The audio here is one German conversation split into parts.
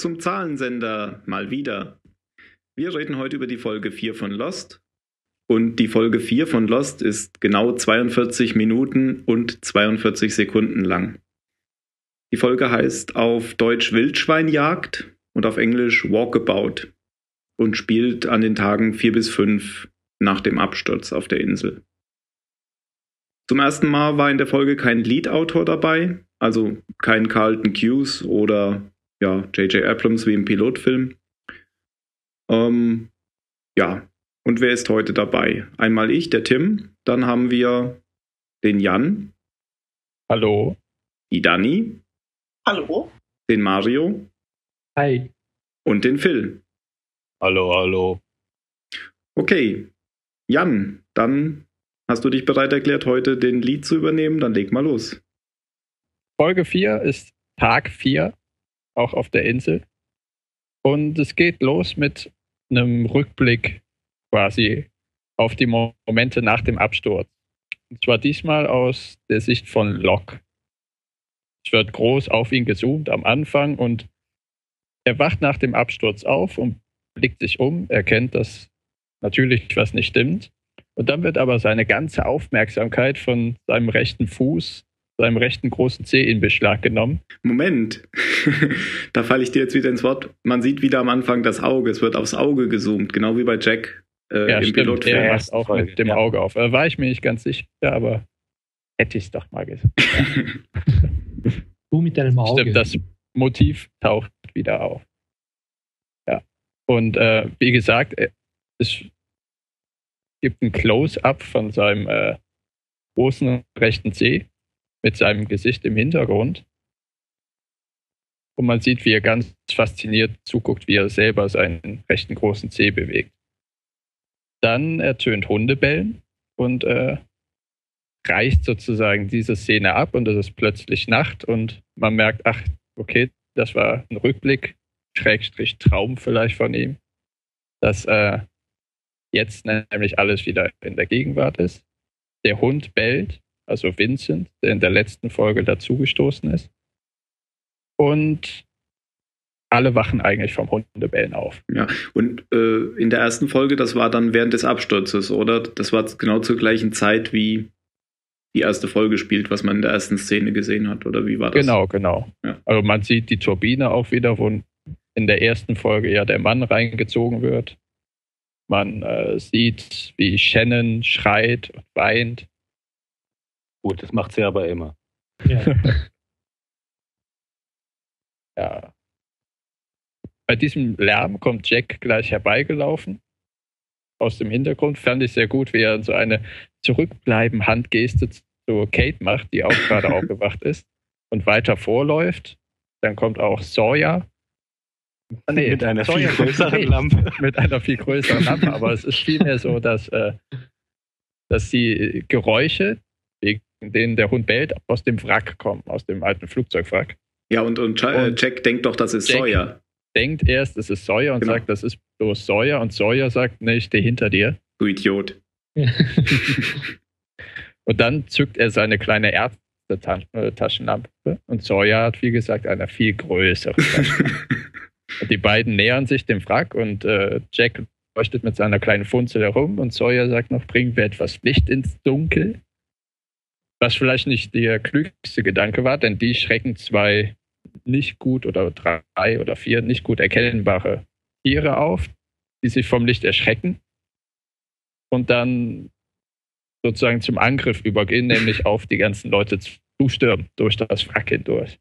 Zum Zahlensender, mal wieder. Wir reden heute über die Folge 4 von Lost. Und die Folge 4 von Lost ist genau 42 Minuten und 42 Sekunden lang. Die Folge heißt auf Deutsch Wildschweinjagd und auf Englisch Walkabout und spielt an den Tagen 4 bis 5 nach dem Absturz auf der Insel. Zum ersten Mal war in der Folge kein Lead-Autor dabei, also kein Carlton Hughes oder ja, J.J. Abrams wie im Pilotfilm. Ähm, ja, und wer ist heute dabei? Einmal ich, der Tim, dann haben wir den Jan. Hallo. Die Dani. Hallo. Den Mario. Hi. Und den Phil. Hallo, hallo. Okay. Jan, dann hast du dich bereit erklärt, heute den Lied zu übernehmen? Dann leg mal los. Folge 4 ist Tag 4 auch auf der Insel. Und es geht los mit einem Rückblick quasi auf die Momente nach dem Absturz. Und zwar diesmal aus der Sicht von Locke. Es wird groß auf ihn gezoomt am Anfang und er wacht nach dem Absturz auf und blickt sich um, erkennt, dass natürlich was nicht stimmt. Und dann wird aber seine ganze Aufmerksamkeit von seinem rechten Fuß seinem rechten großen C in Beschlag genommen. Moment, da falle ich dir jetzt wieder ins Wort. Man sieht wieder am Anfang das Auge, es wird aufs Auge gezoomt, genau wie bei Jack äh, ja, im stimmt, Pilotfilm. Er macht auch mit dem ja. Auge auf. Da war ich mir nicht ganz sicher, aber hätte ich es doch mal gesagt. du mit deinem Auge. Stimmt, das Motiv taucht wieder auf. Ja. Und äh, wie gesagt, äh, es gibt ein Close-up von seinem äh, großen rechten C mit seinem Gesicht im Hintergrund. Und man sieht, wie er ganz fasziniert zuguckt, wie er selber seinen rechten großen Zeh bewegt. Dann ertönt Hundebellen und äh, reicht sozusagen diese Szene ab und es ist plötzlich Nacht und man merkt, ach, okay, das war ein Rückblick, Schrägstrich Traum vielleicht von ihm, dass äh, jetzt nämlich alles wieder in der Gegenwart ist. Der Hund bellt also Vincent, der in der letzten Folge dazugestoßen ist. Und alle wachen eigentlich vom Hundebellen auf. Ja, und äh, in der ersten Folge, das war dann während des Absturzes, oder? Das war genau zur gleichen Zeit, wie die erste Folge spielt, was man in der ersten Szene gesehen hat, oder wie war das? Genau, genau. Ja. Also man sieht die Turbine auch wieder, wo in der ersten Folge ja der Mann reingezogen wird. Man äh, sieht, wie Shannon schreit und weint. Gut, das macht sie aber immer. Ja. ja. Bei diesem Lärm kommt Jack gleich herbeigelaufen. Aus dem Hintergrund fand ich sehr gut, wie er so eine zurückbleiben Handgeste zu Kate macht, die auch gerade aufgewacht ist und weiter vorläuft. Dann kommt auch Sawyer. Nee, mit einer Sawyer viel größeren Lampe. Mit einer viel größeren Lampe, aber es ist vielmehr so, dass, äh, dass die Geräusche, wegen denen der Hund bellt, aus dem Wrack kommen, aus dem alten Flugzeugwrack. Ja, und, und, und Jack denkt doch, das ist Jack Sawyer. Denkt erst, es ist Sawyer und genau. sagt, das ist bloß Sawyer. Und Sawyer sagt, ne, ich stehe hinter dir. Du Idiot. und dann zückt er seine kleine Ärzte-Taschenlampe und Sawyer hat, wie gesagt, eine viel größere und die beiden nähern sich dem Wrack und äh, Jack leuchtet mit seiner kleinen Funzel herum und Sawyer sagt noch, bringen wir etwas Licht ins Dunkel. Was vielleicht nicht der klügste Gedanke war, denn die schrecken zwei nicht gut oder drei oder vier nicht gut erkennbare Tiere auf, die sich vom Licht erschrecken und dann sozusagen zum Angriff übergehen, nämlich auf die ganzen Leute zustürmen durch das Wrack hindurch.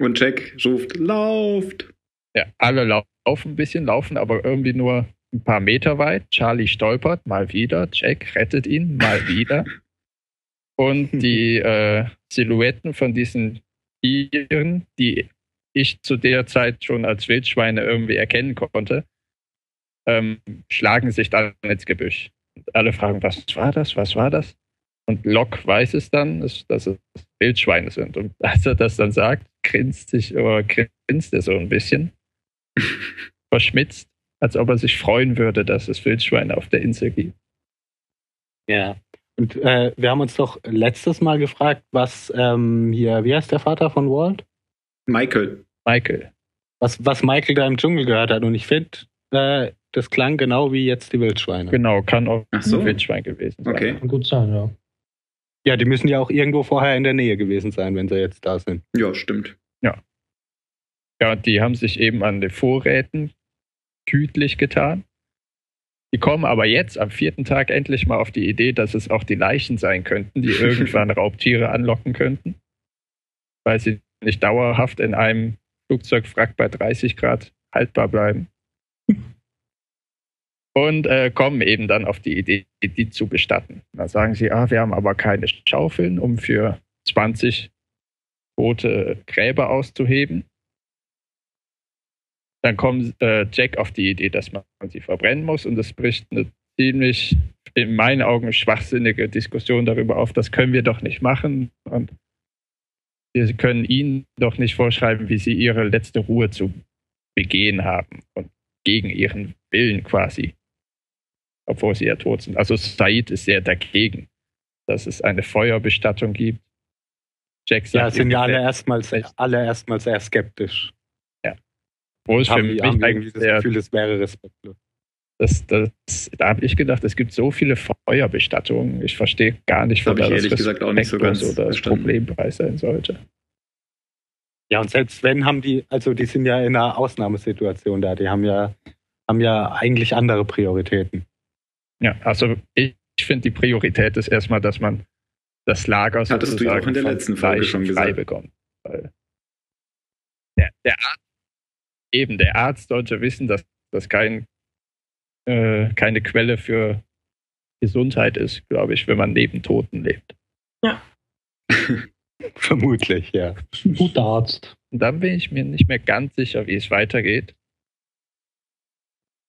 Und Jack ruft, lauft! Ja, alle laufen ein bisschen, laufen aber irgendwie nur ein paar Meter weit. Charlie stolpert mal wieder, Jack rettet ihn mal wieder. Und die äh, Silhouetten von diesen Tieren, die ich zu der Zeit schon als Wildschweine irgendwie erkennen konnte, ähm, schlagen sich dann ins Gebüsch. Und alle fragen, was war das, was war das? Und Locke weiß es dann, dass, es Wildschweine sind. Und als er das dann sagt, grinst sich oder grinst er so ein bisschen, verschmitzt, als ob er sich freuen würde, dass es Wildschweine auf der Insel gibt. Ja, und äh, wir haben uns doch letztes Mal gefragt, was ähm, hier, wie heißt der Vater von Walt? Michael. Michael. Was, was Michael da im Dschungel gehört hat. Und ich finde, äh, das klang genau wie jetzt die Wildschweine. Genau, kann auch Ach so. ein Wildschwein gewesen sein. Okay. Kann gut sein, ja. Ja, die müssen ja auch irgendwo vorher in der Nähe gewesen sein, wenn sie jetzt da sind. Ja, stimmt. Ja, die haben sich eben an den Vorräten gütlich getan. Die kommen aber jetzt am vierten Tag endlich mal auf die Idee, dass es auch die Leichen sein könnten, die irgendwann Raubtiere anlocken könnten, weil sie nicht dauerhaft in einem Flugzeugwrack bei 30 Grad haltbar bleiben. Und äh, kommen eben dann auf die Idee, die zu bestatten. Da sagen sie, ah, wir haben aber keine Schaufeln, um für 20 tote Gräber auszuheben. Dann kommt äh, Jack auf die Idee, dass man sie verbrennen muss und es bricht eine ziemlich, in meinen Augen, schwachsinnige Diskussion darüber auf, das können wir doch nicht machen und wir können ihnen doch nicht vorschreiben, wie sie ihre letzte Ruhe zu begehen haben und gegen ihren Willen quasi, obwohl sie ja tot sind. Also Said ist sehr dagegen, dass es eine Feuerbestattung gibt. Jack Ja, sagt, sind ja alle ihm, erstmal, alle erstmal sehr skeptisch. Wo es für mich eigentlich das Gefühl, es wäre respektlos. Das, das, da habe ich gedacht, es gibt so viele Feuerbestattungen. Ich verstehe gar nicht, Das ich da ehrlich gesagt auch nicht so ganz oder das. Problempreis sein sollte. Ja, und selbst wenn haben die, also die sind ja in einer Ausnahmesituation da, die haben ja, haben ja eigentlich andere Prioritäten. Ja, also ich, ich finde, die Priorität ist erstmal, dass man das Lager Hattest du auch in der letzten Folge schon frei gesagt. bekommt. Der, der Arzt, eben, der Arzt sollte wissen, dass das kein, äh, keine Quelle für Gesundheit ist, glaube ich, wenn man neben Toten lebt. Vermutlich, ja. Ein guter Arzt. Und dann bin ich mir nicht mehr ganz sicher, wie es weitergeht.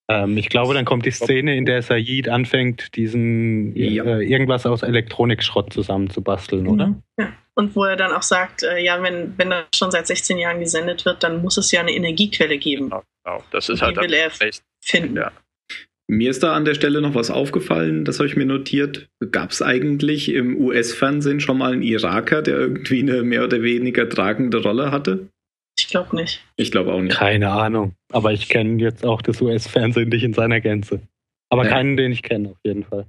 Ähm, ich glaube, dann kommt die Szene, in der Said anfängt, diesen Ja. äh, irgendwas aus Elektronikschrott zusammenzubasteln, oder? Mhm. Ja. Und wo er dann auch sagt, äh, ja, wenn, wenn das schon seit 16 Jahren gesendet wird, dann muss es ja eine Energiequelle geben, Genau, genau. Das ist Die halt will er finden. Ja. Mir ist da an der Stelle noch was aufgefallen, das habe ich mir notiert. Gab es eigentlich im US-Fernsehen schon mal einen Iraker, der irgendwie eine mehr oder weniger tragende Rolle hatte? Ich glaube nicht. Ich glaube auch nicht. Keine Ahnung. Aber ich kenne jetzt auch das US-Fernsehen nicht in seiner Gänze. Aber Ja. keinen, den ich kenne, auf jeden Fall.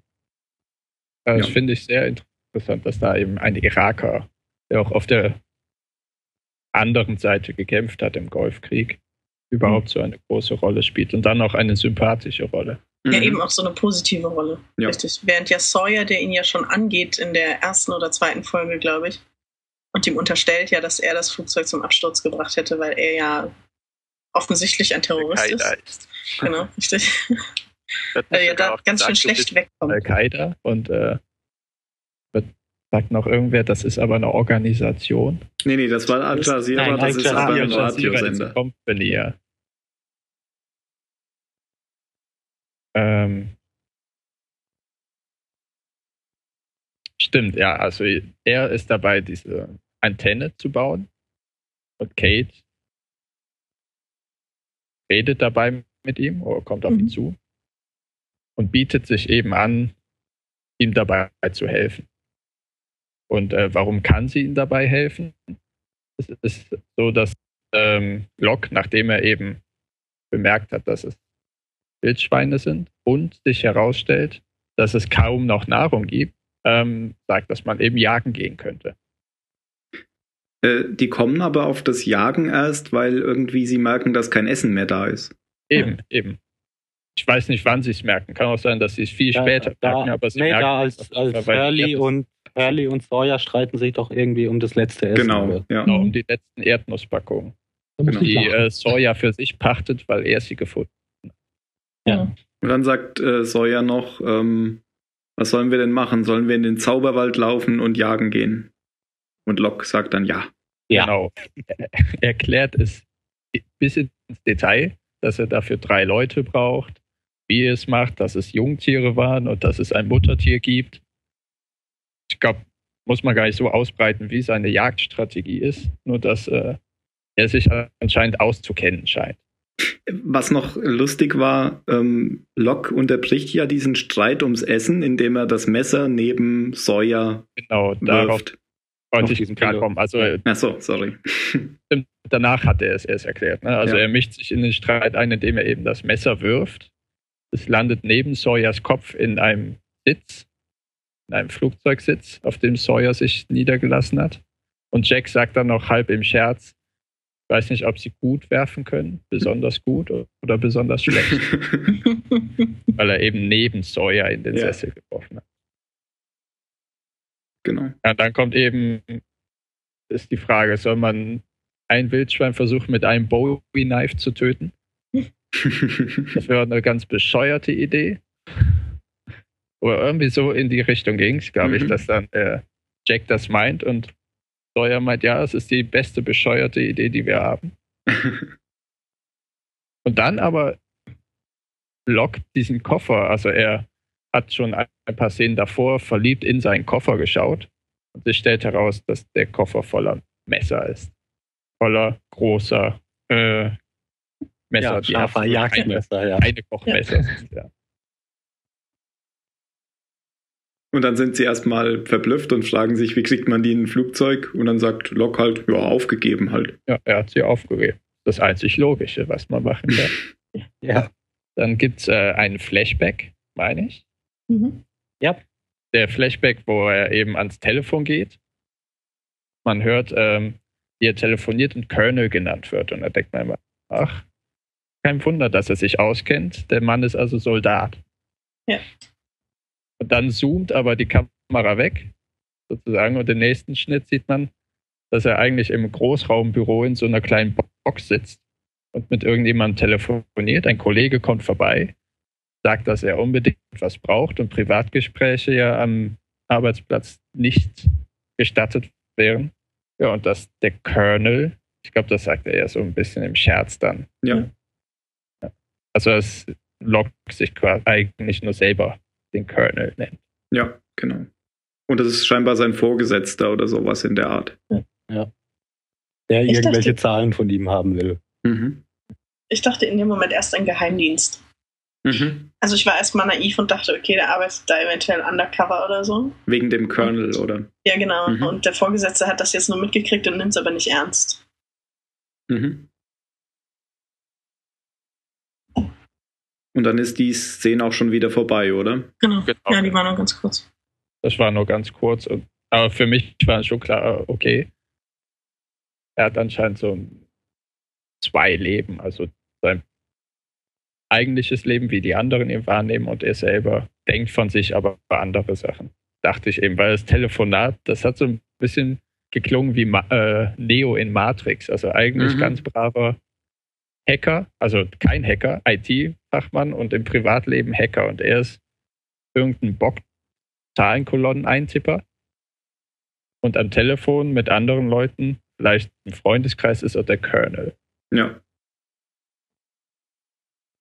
Das Ja. finde ich sehr interessant, dass da eben ein Iraker, der auch auf der anderen Seite gekämpft hat im Golfkrieg, überhaupt so eine große Rolle spielt und dann auch eine sympathische Rolle. Ja, Mhm. eben auch so eine positive Rolle. Ja. Richtig. Während ja Sawyer, der ihn ja schon angeht in der ersten oder zweiten Folge, glaube ich, und ihm unterstellt ja, dass er das Flugzeug zum Absturz gebracht hätte, weil er ja offensichtlich ein Terrorist ist. Genau, richtig. Er sogar da auch ganz schön gesagt, du schlecht wegkommt. Al-Qaida und äh, sagt noch irgendwer, das ist aber eine Organisation. Nee, nee, das war Al Jazeera, das ist aber ein Jazeera ist eine Radiosender. Company, ja. Ähm, stimmt, ja, also er ist dabei, diese Antenne zu bauen und Kate redet dabei mit ihm oder kommt auf ihn Mhm. zu und bietet sich eben an, ihm dabei zu helfen. Und äh, warum kann sie ihm dabei helfen? Es ist so, dass ähm, Locke, nachdem er eben bemerkt hat, dass es Wildschweine sind und sich herausstellt, dass es kaum noch Nahrung gibt, ähm, sagt, dass man eben jagen gehen könnte. Äh, die kommen aber auf das Jagen erst, weil irgendwie sie merken, dass kein Essen mehr da ist. Eben, eben. Ich weiß nicht, wann sie es merken. Kann auch sein, dass sie es viel später da, merken, aber sie nee, merken da es als, als Hurley und Hurley und Sawyer streiten sich doch irgendwie um das letzte Essen. Genau, ja. genau, um die letzten Erdnusspackungen, Genau. die äh, Sawyer für sich pachtet, weil er sie gefunden Ja. Und dann sagt äh, Sawyer noch, ähm, was sollen wir denn machen? Sollen wir in den Zauberwald laufen und jagen gehen? Und Locke sagt dann ja. Ja. Genau. Er erklärt es bis ins Detail, dass er dafür drei Leute braucht, wie er es macht, dass es Jungtiere waren und dass es ein Muttertier gibt. Ich glaube, muss man gar nicht so ausbreiten, wie seine Jagdstrategie ist, nur dass äh, er sich anscheinend auszukennen scheint. Was noch lustig war, ähm, Locke unterbricht ja diesen Streit ums Essen, indem er das Messer neben Sawyer Genau, darauf wirft. wollte ich diesen gerade kommen. Also äh, Ach so, sorry. danach hat er es erst erklärt. Ne? Also Ja. er mischt sich in den Streit ein, indem er eben das Messer wirft. Es landet neben Sawyers Kopf in einem Sitz, in einem Flugzeugsitz, auf dem Sawyer sich niedergelassen hat. Und Jack sagt dann noch halb im Scherz, ich weiß nicht, ob sie gut werfen können, besonders gut oder besonders schlecht, weil er eben neben Sawyer in den Ja. Sessel geworfen hat. genau. Ja, dann kommt eben, ist die Frage, soll man ein Wildschwein versuchen mit einem Bowie-Knife zu töten? Das wäre eine ganz bescheuerte Idee. Oder irgendwie so in die Richtung ging es, glaube ich, Mhm. dass dann äh, Jack das meint und Sawyer meint, ja, es ist die beste bescheuerte Idee, die wir haben. Und dann aber lockt diesen Koffer, also er hat schon ein paar Szenen davor verliebt in seinen Koffer geschaut und es stellt heraus, dass der Koffer voller Messer ist. Voller großer äh, Messer, ja, die scharfer Jagdmesser, ja. Keine, Kochmesser. Ja. Und dann sind sie erstmal verblüfft und fragen sich, wie kriegt man die in ein Flugzeug? Und dann sagt Locke halt, ja, aufgegeben halt. ja, er hat sie aufgegeben. Das einzig Logische, was man machen kann. Ja. Dann gibt es äh, einen Flashback, meine ich. Mhm. der Flashback, wo er eben ans Telefon geht. Man hört, ähm, wie er telefoniert und Colonel genannt wird. Und da denkt man immer, ach, kein Wunder, dass er sich auskennt. Der Mann ist also Soldat. Ja. Und dann zoomt aber die Kamera weg, sozusagen, und im nächsten Schnitt sieht man, dass er eigentlich im Großraumbüro in so einer kleinen Box sitzt und mit irgendjemandem telefoniert. Ein Kollege kommt vorbei, sagt, dass er unbedingt was braucht und Privatgespräche ja am Arbeitsplatz nicht gestattet wären. Ja, und dass der Colonel, ich glaube, das sagt er ja so ein bisschen im Scherz dann. Ja. Also es lockt sich quasi eigentlich nur selber den Colonel nennt. Ja, genau. Und das ist scheinbar sein Vorgesetzter oder sowas in der Art. Der Ich irgendwelche dachte- Zahlen von ihm haben will. Mhm. Ich dachte in dem Moment erst ein Geheimdienst. Mhm. Also ich war erstmal naiv und dachte, okay, der arbeitet da eventuell undercover oder so. Wegen dem Colonel, oder? Ja, genau. Mhm. Und der Vorgesetzte hat das jetzt nur mitgekriegt und nimmt es aber nicht ernst. Mhm. Und dann ist die Szene auch schon wieder vorbei, oder? Genau. Genau. Ja, die war nur ganz kurz. Das war nur ganz kurz. Und, aber für mich war schon klar, okay. Er hat anscheinend so ein- zwei Leben. Also sein eigentliches Leben, wie die anderen ihn wahrnehmen und er selber denkt von sich aber über andere Sachen. Dachte ich eben, weil das Telefonat, das hat so ein bisschen geklungen wie Ma äh, Neo in Matrix. Also eigentlich Mhm. ganz braver Hacker, also kein Hacker, IT-Fachmann und im Privatleben Hacker. Und er ist irgendein Bock Zahlenkolonnen-Eintipper und am Telefon mit anderen Leuten, vielleicht im Freundeskreis ist er der Colonel. Ja.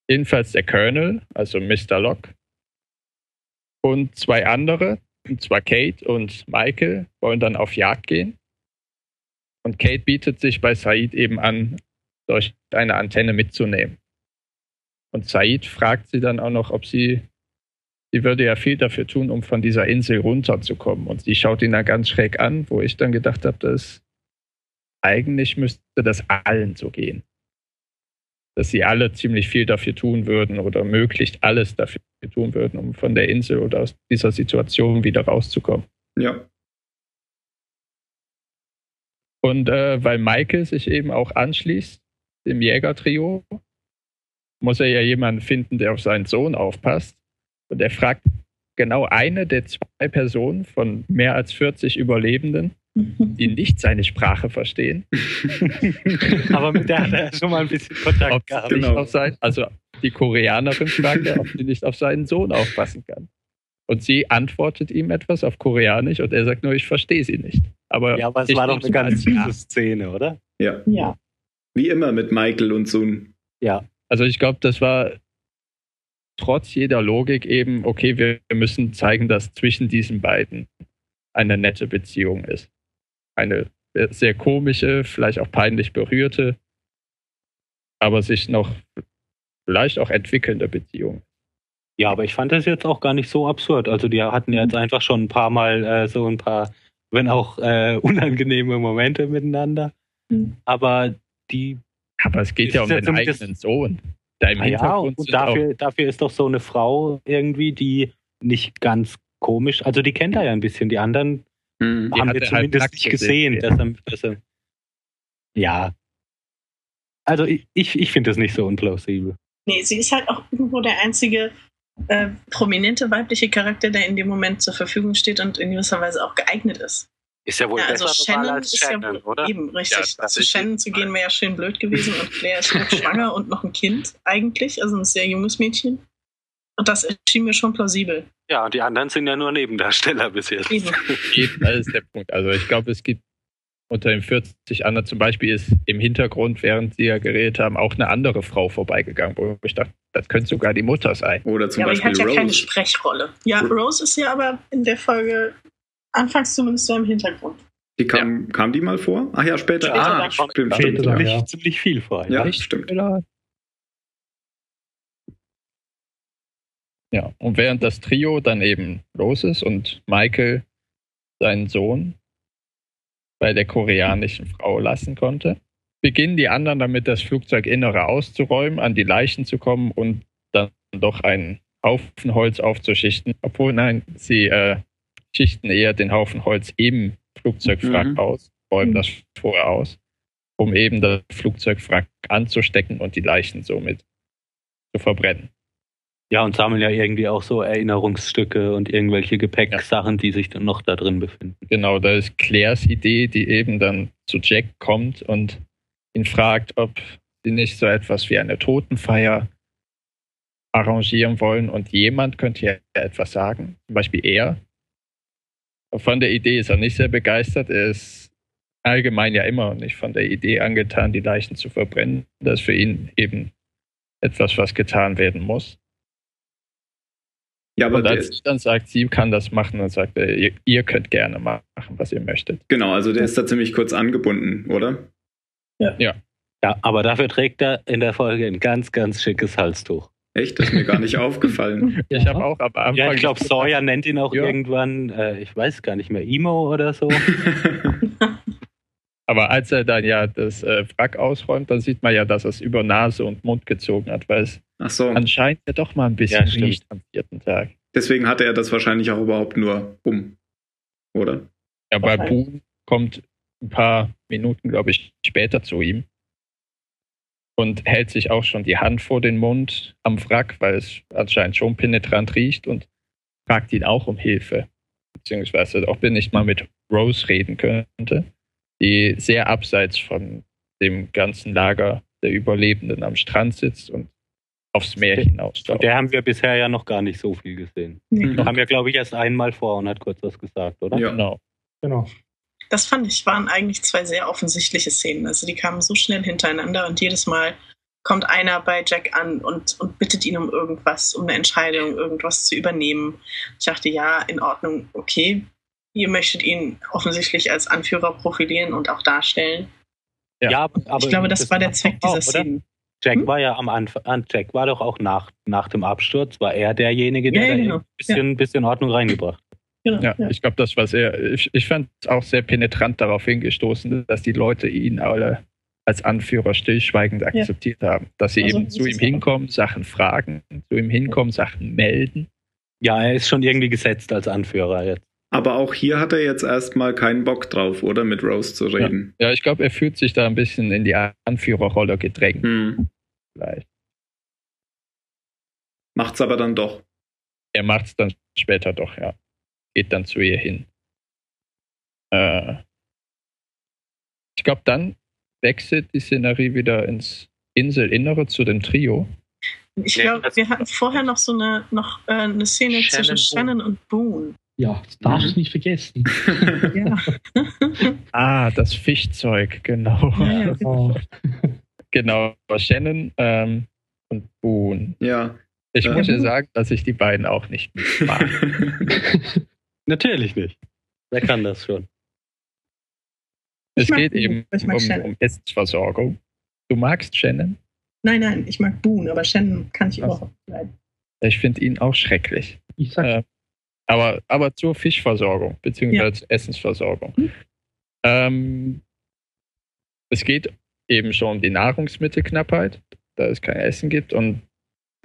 Jedenfalls der Colonel, also Mr. Locke, und zwei andere, und zwar Kate und Michael, wollen dann auf Jagd gehen. Und Kate bietet sich bei Said eben an, solch eine Antenne mitzunehmen. Und Said fragt sie dann auch noch, ob sie, sie würde ja viel dafür tun, um von dieser Insel runterzukommen. Und sie schaut ihn dann ganz schräg an, wo ich dann gedacht habe, dass eigentlich müsste das allen so gehen dass sie alle ziemlich viel dafür tun würden oder möglichst alles dafür tun würden, um von der Insel oder aus dieser Situation wieder rauszukommen. Ja. Und äh, weil Michael sich eben auch anschließt, dem Jägertrio, muss er ja jemanden finden, der auf seinen Sohn aufpasst. Und er fragt genau eine der zwei Personen von mehr als 40 Überlebenden, die nicht seine Sprache verstehen, Aber mit der hat er schon mal ein bisschen Kontakt ob gehabt. Genau. auf sein, also die Koreanerin fragt er, ob sie nicht auf seinen Sohn aufpassen kann. Und sie antwortet ihm etwas auf Koreanisch und er sagt nur, ich verstehe sie nicht. Aber Ja, aber es war doch eine ganz süße Szene, oder? Ja. Ja. Wie immer mit Michael und Sun. Ja. Also ich glaube, das war trotz jeder Logik eben, okay, wir müssen zeigen, dass zwischen diesen beiden eine nette Beziehung ist. Eine sehr komische, vielleicht auch peinlich berührte, aber sich noch vielleicht auch entwickelnde Beziehung. Ja, aber ich fand das jetzt auch gar nicht so absurd. Also die hatten ja jetzt einfach schon ein paar Mal äh, so ein paar wenn auch äh, unangenehme Momente miteinander. Mhm. Aber die, Aber es geht ja um ja den eigenen Sohn. Da im ah ja, Hintergrund und dafür, dafür ist doch so eine Frau irgendwie, die nicht ganz komisch, also die kennt er ja ein bisschen, die anderen Hm. Die haben wir halt zumindest nackt nicht gesehen. gesehen. Dass er, dass er, ja. Also ich, ich, ich finde das nicht so unplausibel. Nee, sie ist halt auch irgendwo der einzige äh, prominente weibliche Charakter, der in dem Moment zur Verfügung steht und in gewisser Weise auch geeignet ist. Ist ja wohl Ja, also Shannon ist ja wohl eben richtig. Ja, Zu tatsächlich. Shannon zu gehen wäre ja schön blöd gewesen und Claire ist schwanger und noch ein Kind eigentlich, also ein sehr junges Mädchen. Und das erschien mir schon plausibel. Ja, und die anderen sind ja nur Nebendarsteller bis jetzt. Eben. das ist der Punkt. Also ich glaube, es gibt unter den 40 anderen zum Beispiel ist im Hintergrund, während sie ja geredet haben, auch eine andere Frau vorbeigegangen, wo ich dachte, das könnte sogar die Mutter sein. Oder zum Ja, aber die Beispiel hat ja keine Rose. Sprechrolle. Ja, Ro- Rose ist ja aber in der Folge anfangs zumindest so im Hintergrund. Die kam, kam die mal vor? Ach ja, später. Später ah, dann. stimmt, Später stimmt. dann, Ja, Ziemlich, ja. ziemlich viel vor. ja Ja. stimmt. Ja, und während das Trio dann eben los ist und Michael seinen Sohn bei der koreanischen Frau lassen konnte, beginnen die anderen damit, das Flugzeuginnere auszuräumen, an die Leichen zu kommen und dann doch einen Haufen Holz aufzuschichten. Obwohl, nein, sie äh, schichten eher den Haufen Holz im Flugzeugwrack Mhm. aus, räumen Mhm. das vorher aus, um eben das Flugzeugwrack anzustecken und die Leichen somit zu verbrennen. ja, und sammeln ja irgendwie auch so Erinnerungsstücke und irgendwelche Gepäcksachen, die sich dann noch da drin befinden. Genau, da ist Claires Idee, die eben dann zu Jack kommt und ihn fragt, ob sie nicht so etwas wie eine Totenfeier arrangieren wollen und jemand könnte ja etwas sagen, zum Beispiel er. Von der Idee ist er nicht sehr begeistert, er ist allgemein ja immer nicht von der Idee angetan, die Leichen zu verbrennen. Das ist für ihn eben etwas, was getan werden muss. Ja, aber Und der, als sie dann sagt, sie kann das machen, dann sagt er, ihr, ihr könnt gerne machen, was ihr möchtet. genau, also der ist da ziemlich kurz angebunden, oder? Ja, aber dafür trägt er in der Folge ein ganz, ganz schickes Halstuch. Echt? Das ist mir gar nicht aufgefallen. Ich habe auch am Anfang. Ja, ich glaube, Sawyer nennt ihn auch Ja. irgendwann, äh, ich weiß gar nicht mehr, Emo oder so. Aber als er dann ja das äh, Wrack ausräumt, dann sieht man ja, dass er es über Nase und Mund gezogen hat, weil es Ach so, anscheinend ja doch mal ein bisschen Ja, riecht am vierten Tag. deswegen hatte er das wahrscheinlich auch überhaupt nur um, oder? Ja, bei. Boone kommt ein paar Minuten, glaube ich, später zu ihm und hält sich auch schon die Hand vor den Mund am Wrack, weil es anscheinend schon penetrant riecht und fragt ihn auch um Hilfe. Beziehungsweise, ob er nicht mal mit Rose reden könnte, die sehr abseits von dem ganzen Lager der Überlebenden am Strand sitzt und aufs Meer Von hinausschaut. der haben wir bisher ja noch gar nicht so viel gesehen. Mhm. Wir haben ja, glaube ich, erst einmal vor und hat kurz was gesagt, oder? Ja. Genau. Genau. Das fand ich, waren eigentlich zwei sehr offensichtliche Szenen. Also die kamen so schnell hintereinander und jedes Mal kommt einer bei Jack an und, und bittet ihn um irgendwas, um eine Entscheidung, irgendwas zu übernehmen. Ich dachte, ja, in Ordnung, okay. Ihr möchtet ihn offensichtlich als Anführer profilieren und auch darstellen. Ja. aber, aber ich glaube, das, war der Zweck dieser auch? Szenen. Jack Hm? war ja am Anfang, Jack war doch auch nach, nach dem Absturz, war er derjenige, der Ja, ja, da genau. ein bisschen, bisschen Ordnung reingebracht hat. Genau, Ja, ja. ich glaube, das war sehr, ich, ich fand es auch sehr penetrant darauf hingestoßen, dass die Leute ihn alle als Anführer stillschweigend akzeptiert haben. Dass sie Also, eben zu ihm hinkommen, Sachen fragen, zu ihm hinkommen, Sachen melden. Ja, er ist schon irgendwie gesetzt als Anführer jetzt. Aber auch hier hat er jetzt erstmal keinen Bock drauf, oder? Mit Rose zu reden. Ja, ich glaube, er fühlt sich da ein bisschen in die Anführerrolle gedrängt. Hm. Vielleicht. Macht's aber dann doch. Er macht es dann später doch, ja. Geht dann zu ihr hin. Äh, ich glaube, dann wechselt die Szenerie wieder ins Inselinnere zu dem Trio. Ich glaube, wir hatten vorher noch so eine, noch, äh, eine Szene Shannon zwischen Shannon und Boone. Ja, das darfst Mhm. du nicht vergessen. Ja. Ah, das Fischzeug, genau. Ja, ja. Oh, Genau, Shannon ähm, und Boone. ja. Ich Ja. muss ja sagen, dass ich die beiden auch nicht mag. Natürlich nicht. Wer kann das schon? Ich es geht Boone, eben um, um Essensversorgung. Du magst Shannon? Nein, nein, ich mag Boone, aber Shannon kann ich Ach so. überhaupt nicht leiden. Ich finde ihn auch schrecklich. ich sag, Äh, Aber, aber zur Fischversorgung, beziehungsweise zur Essensversorgung. Mhm. Ähm, es geht eben schon um die Nahrungsmittelknappheit, da es kein Essen gibt. Und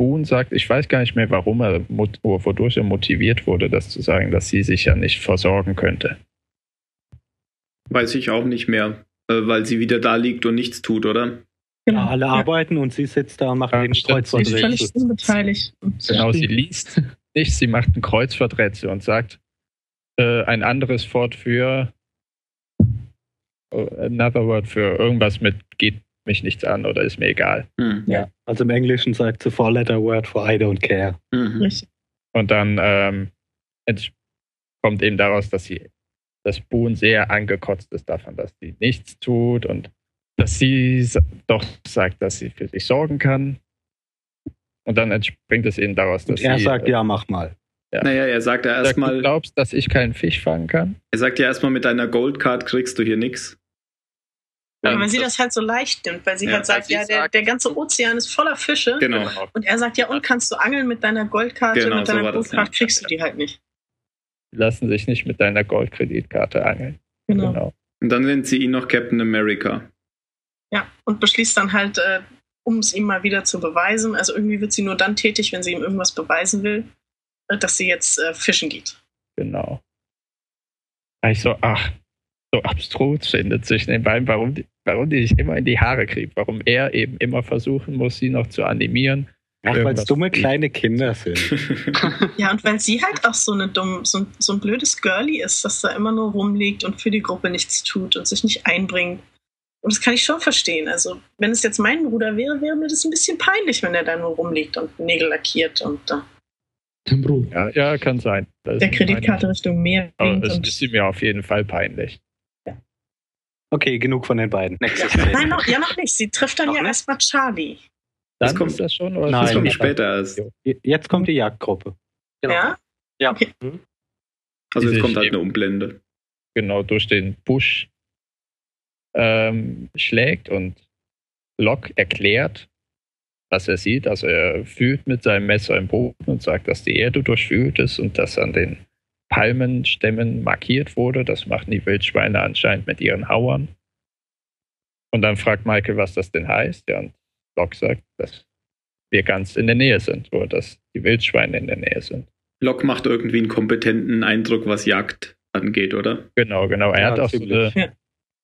Boone sagt, ich weiß gar nicht mehr, warum er, wodurch er motiviert wurde, das zu sagen, dass sie sich ja nicht versorgen könnte. Weiß ich auch nicht mehr, äh, weil sie wieder da liegt und nichts tut, oder? Genau. Alle Ja. arbeiten und sie sitzt da und macht Ja, den stimmt. Sie ist völlig Kreuzworträtsel. unbeteiligt. Genau, sie liest nicht, sie macht ein Kreuzworträtsel und sagt äh, ein anderes Wort für äh, another word für irgendwas mit geht mich nichts an oder ist mir egal. Hm. Ja. Also im Englischen sagt sie Four-Letter-Word for I don't care. Mhm. Und dann ähm, kommt eben daraus, dass sie, dass Boone sehr angekotzt ist davon, dass sie nichts tut und dass sie doch sagt, dass sie für sich sorgen kann. Und dann entspringt es eben daraus, dass Und er sie, sagt, äh, ja, mach mal. Naja, er sagt ja sagt, du erstmal, glaubst, dass ich keinen Fisch fangen kann? er sagt ja erstmal, mit deiner Goldcard kriegst du hier nix. Aber weil sie das halt so leicht nimmt, weil sie Ja, halt sagt, ja, der, sagt- der ganze Ozean ist voller Fische. Genau. Und er sagt, ja, und kannst du angeln mit deiner Goldkarte, Genau, mit so deiner das, Goldkarte kriegst du die halt nicht. Die lassen sich nicht mit deiner Goldkreditkarte angeln. Genau. Genau. Und dann nennt sie ihn noch Captain America. Ja, und beschließt dann halt, äh, um es ihm mal wieder zu beweisen, also irgendwie wird sie nur dann tätig, wenn sie ihm irgendwas beweisen will, äh, dass sie jetzt äh, fischen geht. Genau. Da Ich so, ach, so abstrus findet sich den beiden, warum die, warum die sich immer in die Haare kriegt, warum er eben immer versuchen muss, sie noch zu animieren. Ach, weil es dumme kleine Kinder sind. Ja, und weil sie halt auch so, eine dumm, so, ein, so ein blödes Girlie ist, das da immer nur rumliegt und für die Gruppe nichts tut und sich nicht einbringt. Und das kann ich schon verstehen. Also, wenn es jetzt mein Bruder wäre, wäre mir das ein bisschen peinlich, wenn er da nur rumliegt und Nägel lackiert und äh, Dem Bruder. Ja, ja, kann sein. Das der Kreditkarte Richtung Meer Aber es ist mir auf jeden Fall peinlich. Okay, genug von den beiden. Szene. nein, noch, ja, noch nicht. Sie trifft dann Noch ja erstmal Charlie. Dann Das kommt- das schon? Oder Nein, Das kommt später erst. Jetzt kommt die Jagdgruppe. Genau. Ja? Ja. Okay. Mhm. Also jetzt kommt halt eine Umblende. genau durch den Busch ähm, schlägt und Locke erklärt, was er sieht. Also er fühlt mit seinem Messer im Boden und sagt, dass die Erde durchwühlt ist und dass an den Palmenstämmen markiert wurde. Das machen die Wildschweine anscheinend mit ihren Hauern. Und dann fragt Michael, was das denn heißt. Ja, und Locke sagt, dass wir ganz in der Nähe sind oder dass die Wildschweine in der Nähe sind. Locke macht irgendwie einen kompetenten Eindruck, was Jagd angeht, oder? Genau, genau. Er Ja, hat auch so eine, Ja.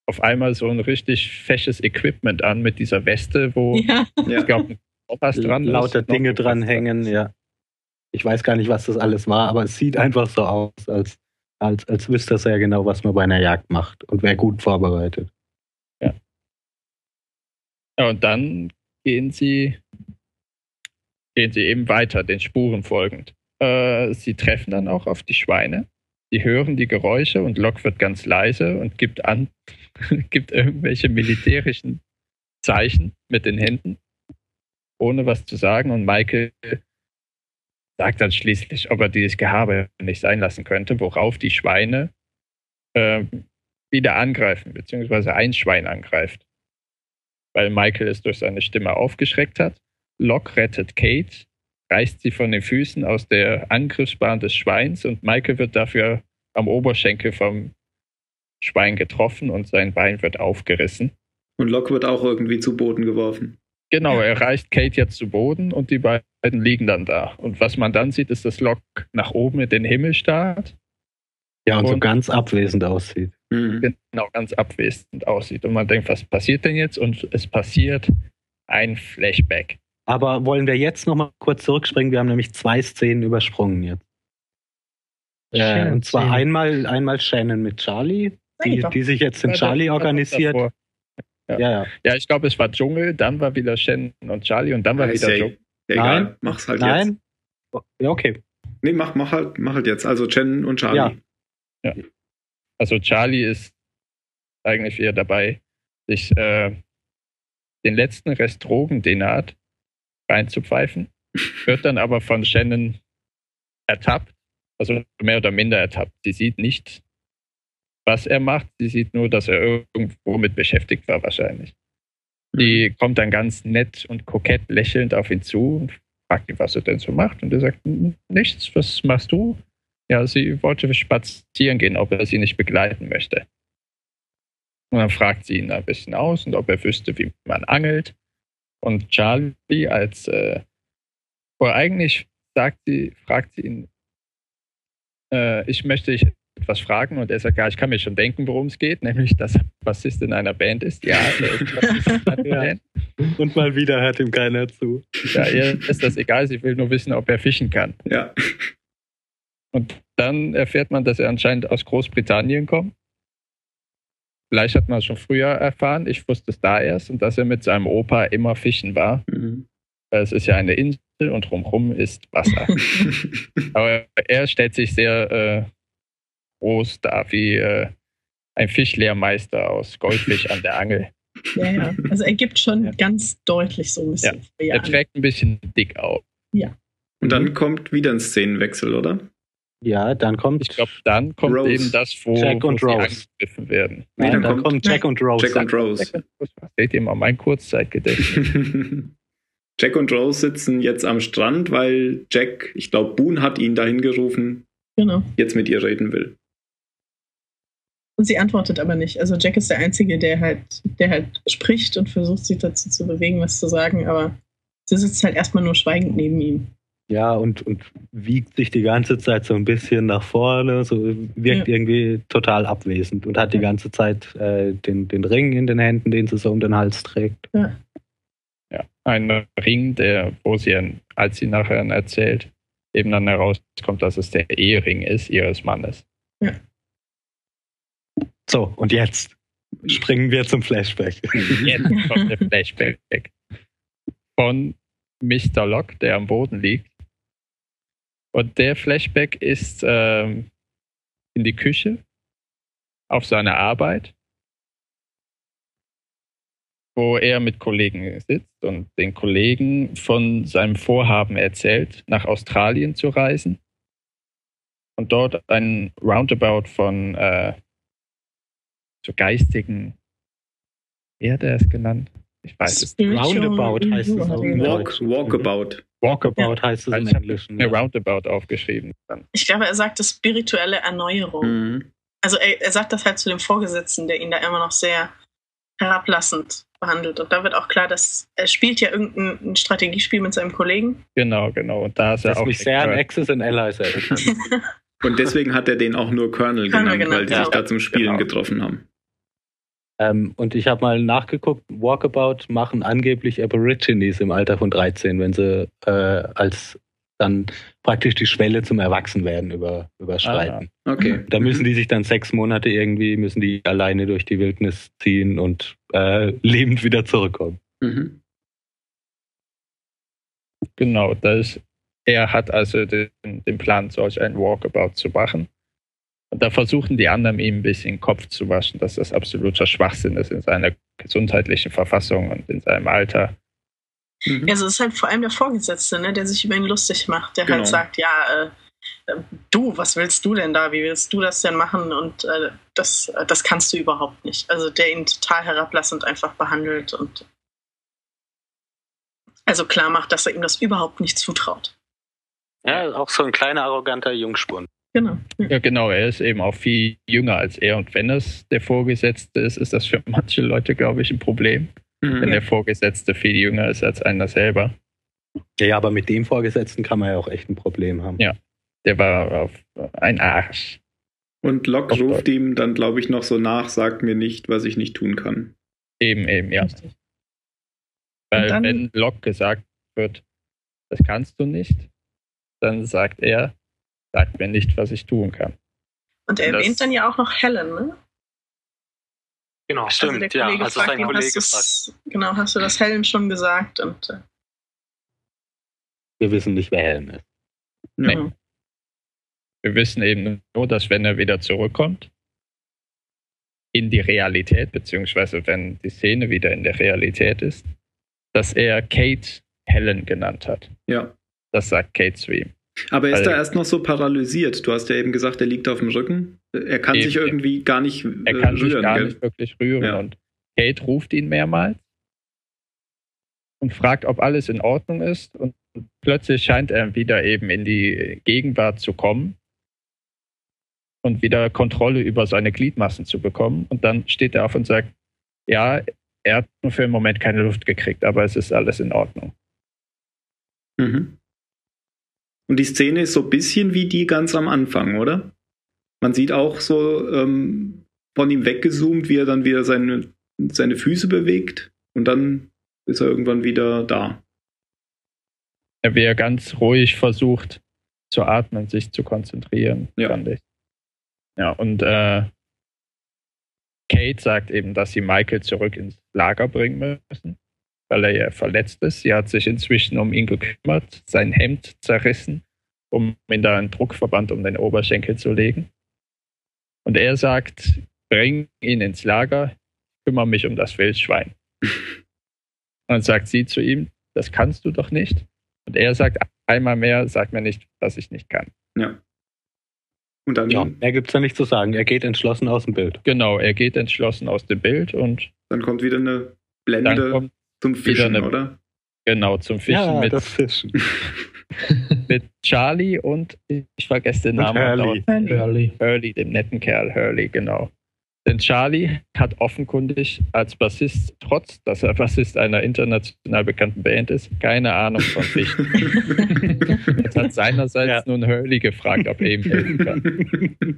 auf einmal so ein richtig fesches Equipment an mit dieser Weste, wo Ja. Ich glaube ein Kompass dran ist. Lauter Dinge dranhängen, ja. Ich weiß gar nicht, was das alles war, aber es sieht einfach so aus, als, als, als wüsste er sehr genau, was man bei einer Jagd macht und wäre gut vorbereitet. Ja, und dann gehen sie, gehen sie eben weiter, den Spuren folgend. Äh, sie treffen dann auch auf die Schweine. Sie hören die Geräusche und Locke wird ganz leise und gibt an, gibt irgendwelche militärischen Zeichen mit den Händen, ohne was zu sagen. Und Michael sagt dann schließlich, ob er dieses Gehabe nicht sein lassen könnte, worauf die Schweine ähm, wieder angreifen, beziehungsweise ein Schwein angreift weil Michael es durch seine Stimme aufgeschreckt hat. Locke rettet Kate, reißt sie von den Füßen aus der Angriffsbahn des Schweins und Michael wird dafür am Oberschenkel vom Schwein getroffen und sein Bein wird aufgerissen. Und Locke wird auch irgendwie zu Boden geworfen. Genau, er reißt Kate jetzt zu Boden und die beiden liegen dann da. Und was man dann sieht, ist, dass Locke nach oben in den Himmel starrt, Ja, und, so Und- ganz abwesend aussieht. Mhm. genau ganz abwesend aussieht. Und man denkt, was passiert denn jetzt? Und es passiert ein Flashback. Aber wollen wir jetzt noch mal kurz zurückspringen? Wir haben nämlich zwei Szenen übersprungen jetzt. Äh, und zwar einmal, einmal Shannon mit Charlie, die, die sich jetzt in Charlie organisiert. Ja, ja. Ja, ich glaube, es war Dschungel, dann war wieder Shen und Charlie und dann war Ja, wieder ja, Dschungel. ja, egal, Nein. mach's halt jetzt. Nein? Ja, okay. Nee, mach, mach, halt, mach halt jetzt. Also Jen und Charlie. Ja. Also Charlie ist eigentlich wieder dabei, sich äh, den letzten Rest Drogen, den er hat, reinzupfeifen. Wird dann aber von Shannon ertappt, also mehr oder minder ertappt. Sie sieht nicht, was er macht, sie sieht nur, dass er irgendwo mit beschäftigt war wahrscheinlich. Die kommt dann ganz nett und kokett lächelnd auf ihn zu und fragt ihn, was er denn so macht. Und er sagt, "N- nichts, was machst du? ja, sie wollte spazieren gehen, ob er sie nicht begleiten möchte. Und dann fragt sie ihn ein bisschen aus und ob er wüsste, wie man angelt. Und Charlie als, äh, oder eigentlich sagt sie, fragt sie ihn, äh, ich möchte dich etwas fragen und er sagt, ja, ich kann mir schon denken, worum es geht, nämlich, dass er Bassist in einer Band ist. Ja, ist einer Ja. Band. Und mal wieder hört ihm keiner zu. Ja, ihr ist das egal, sie will nur wissen, ob er fischen kann. Ja. Und dann erfährt man, dass er anscheinend aus Großbritannien kommt. Vielleicht hat man es schon früher erfahren, ich wusste es da erst, und dass er mit seinem Opa immer fischen war. Mhm. Es ist ja eine Insel und drumherum ist Wasser. Aber er stellt sich sehr äh, groß dar, wie äh, ein Fischlehrmeister aus Goldfisch an der Angel. Ja, ja. Also er gibt schon Ja. ganz deutlich so ein bisschen. Ja. Er trägt ein bisschen dick auf. Und dann kommt wieder ein Szenenwechsel, oder? Ja, dann kommt, Ich glaube, dann kommt Rose. eben das, wo, Jack und wo Rose. angegriffen werden. Nee, nein, dann dann kommt- kommt Jack und Rose. Jack und Rose. Jack und Rose. Seht ihr mal mein Kurzzeitgedächtnis? Jack und Rose sitzen jetzt am Strand, weil Jack, ich glaube, Boone hat ihn dahin gerufen, Genau. jetzt mit ihr reden will. Und sie antwortet aber nicht. Also Jack ist der Einzige, der halt, der halt spricht und versucht, sie dazu zu bewegen, was zu sagen, aber sie sitzt halt erstmal nur schweigend neben ihm. Ja, und, und wiegt sich die ganze Zeit so ein bisschen nach vorne, so wirkt Ja. irgendwie total abwesend und hat die Ja. ganze Zeit äh, den, den Ring in den Händen, den sie so um den Hals trägt. Ja, ein Ring, der, wo sie, als sie nachher erzählt, eben dann herauskommt, dass es der Ehering ist ihres Mannes. So, und jetzt springen wir zum Flashback. Jetzt kommt der Flashback von Mr. Locke, der am Boden liegt. Und der Flashback ist ähm, in die Küche, auf seine Arbeit, wo er mit Kollegen sitzt und den Kollegen von seinem Vorhaben erzählt, nach Australien zu reisen und dort einen Roundabout von äh, so geistigen, wie hat er es genannt? Ich weiß es. Roundabout heißt es auch er. Walk, walkabout. Walkabout heißt es Also im ich habe Englischen. mir Roundabout aufgeschrieben. Dann. Ich glaube, er sagte spirituelle Erneuerung. Mhm. Also er, er sagt das halt zu dem Vorgesetzten, der ihn da immer noch sehr herablassend behandelt. Und da wird auch klar, dass er spielt ja irgendein Strategiespiel mit seinem Kollegen. Genau, genau. Und da ist er Das auch. mich sehr an Access and Allies erinnert. Und deswegen hat er den auch nur Colonel, Colonel genannt, weil genannt, die ja. sich da zum Spielen Genau. getroffen haben. Ähm, und ich habe mal nachgeguckt, Walkabout machen angeblich Aborigines im Alter von 13, wenn sie äh, als dann praktisch die Schwelle zum Erwachsenwerden über, überschreiten. Okay. Da müssen die sich dann sechs Monate irgendwie, müssen die alleine durch die Wildnis ziehen und äh, lebend wieder zurückkommen. Mhm. Genau, das, er hat also den, den Plan, solch ein Walkabout zu machen. Und da versuchen die anderen ihm ein bisschen den Kopf zu waschen, dass das absoluter Schwachsinn ist in seiner gesundheitlichen Verfassung und in seinem Alter. Mhm. Also es ist halt vor allem der Vorgesetzte, ne, der sich über ihn lustig macht, der Genau. halt sagt, ja, äh, äh, du, was willst du denn da? Wie willst du das denn machen? Und äh, das, äh, das kannst du überhaupt nicht. Also der ihn total herablassend einfach behandelt und also klar macht, dass er ihm das überhaupt nicht zutraut. Ja, auch so ein kleiner arroganter Jungspund. Genau. Ja. Ja, genau, er ist eben auch viel jünger als er. Und wenn es der Vorgesetzte ist, ist das für manche Leute, glaube ich, ein Problem. Wenn Mhm. der Vorgesetzte viel jünger ist als einer selber. Ja, aber mit dem Vorgesetzten kann man ja auch echt ein Problem haben. Ja. Der war auf ein Arsch. Und Locke Auf ruft ihm dann, glaube ich, noch so nach, sagt mir nicht, was ich nicht tun kann. Eben, eben, ja. Richtig. Weil wenn Locke gesagt wird, das kannst du nicht, dann sagt er, sagt mir nicht, was ich tun kann. Und er Das- erwähnt dann ja auch noch Helen, ne? Genau, stimmt, also ja. Kollege Also fragt sein ihn, Kollege hast fragt. Genau, hast du das Helen schon gesagt? Und äh, Wir wissen nicht, wer Helen ist. Nee. Wir wissen eben nur, dass wenn er wieder zurückkommt, in die Realität, beziehungsweise wenn die Szene wieder in der Realität ist, dass er Kate Helen genannt hat. ja. Das sagt Kate zu ihm. Aber er ist Weil- da erst noch so paralysiert. Du hast ja eben gesagt, er liegt auf dem Rücken. Er kann Eben, sich irgendwie gar nicht Er äh, kann sich rühren. gar gell? nicht wirklich rühren. Ja. Und Kate ruft ihn mehrmals und fragt, ob alles in Ordnung ist. Und plötzlich scheint er wieder eben in die Gegenwart zu kommen. und wieder Kontrolle über seine Gliedmassen zu bekommen. Und dann steht er auf und sagt, ja, er hat nur für den Moment keine Luft gekriegt, aber es ist alles in Ordnung. Mhm. Und die Szene ist so ein bisschen wie die ganz am Anfang, oder? Man sieht auch so ähm, von ihm weggezoomt, wie er dann wieder seine, seine Füße bewegt und dann ist er irgendwann wieder da. Er wäre ganz ruhig versucht zu atmen, sich zu konzentrieren, Ja. fand ich. Ja, und äh, Kate sagt eben, dass sie Michael zurück ins Lager bringen müssen, weil er ja verletzt ist. Sie hat sich inzwischen um ihn gekümmert, sein Hemd zerrissen, um ihm da einen Druckverband um den Oberschenkel zu legen. Und er sagt, bring ihn ins Lager, kümmere mich um das Wildschwein. Und dann sagt sie zu ihm, das kannst du doch nicht. Und er sagt einmal mehr, sag mir nicht, was ich nicht kann. Ja. Und dann, Ja, mehr gibt's da nicht zu sagen. Er geht entschlossen aus dem Bild. Genau, er geht entschlossen aus dem Bild und dann kommt wieder eine dann Blende kommt zum Fischen, eine- oder? genau zum Fischen ja, mit, das Fischen. mit Charlie und ich vergesse den Namen. Hurley. Hurley. Hurley, dem netten Kerl Hurley, genau. Denn Charlie hat offenkundig als Bassist, trotz dass er Bassist einer international bekannten Band ist, keine Ahnung von Fischen. Jetzt hat seinerseits Ja. nun Hurley gefragt, ob er ihm helfen kann.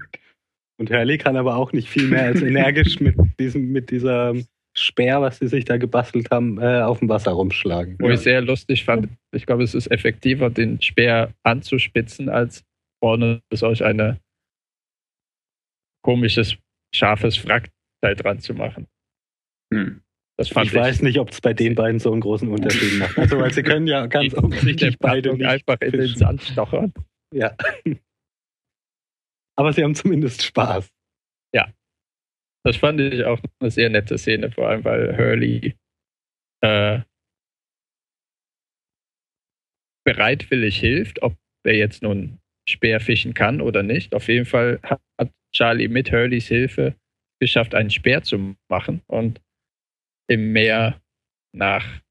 Und Hurley kann aber auch nicht viel mehr als energisch mit diesem, mit dieser Speer, was sie sich da gebastelt haben, äh, auf dem Wasser rumschlagen. Wo ich sehr lustig fand, ich glaube, es ist effektiver, den Speer anzuspitzen, als vorne solch eine komisches, scharfes Wrackteil dran zu machen. Hm. Das fand Ich weiß nicht, ob es bei den beiden so einen großen Unterschied macht. Also, weil sie können ja ganz offensichtlich beide nicht einfach in den fischen. Sand stochern. Ja. Aber sie haben zumindest Spaß. Das fand ich auch eine sehr nette Szene, vor allem weil Hurley äh, bereitwillig hilft, ob er jetzt nun Speer fischen kann oder nicht. Auf jeden Fall hat Charlie mit Hurleys Hilfe geschafft, einen Speer zu machen und im Meer nach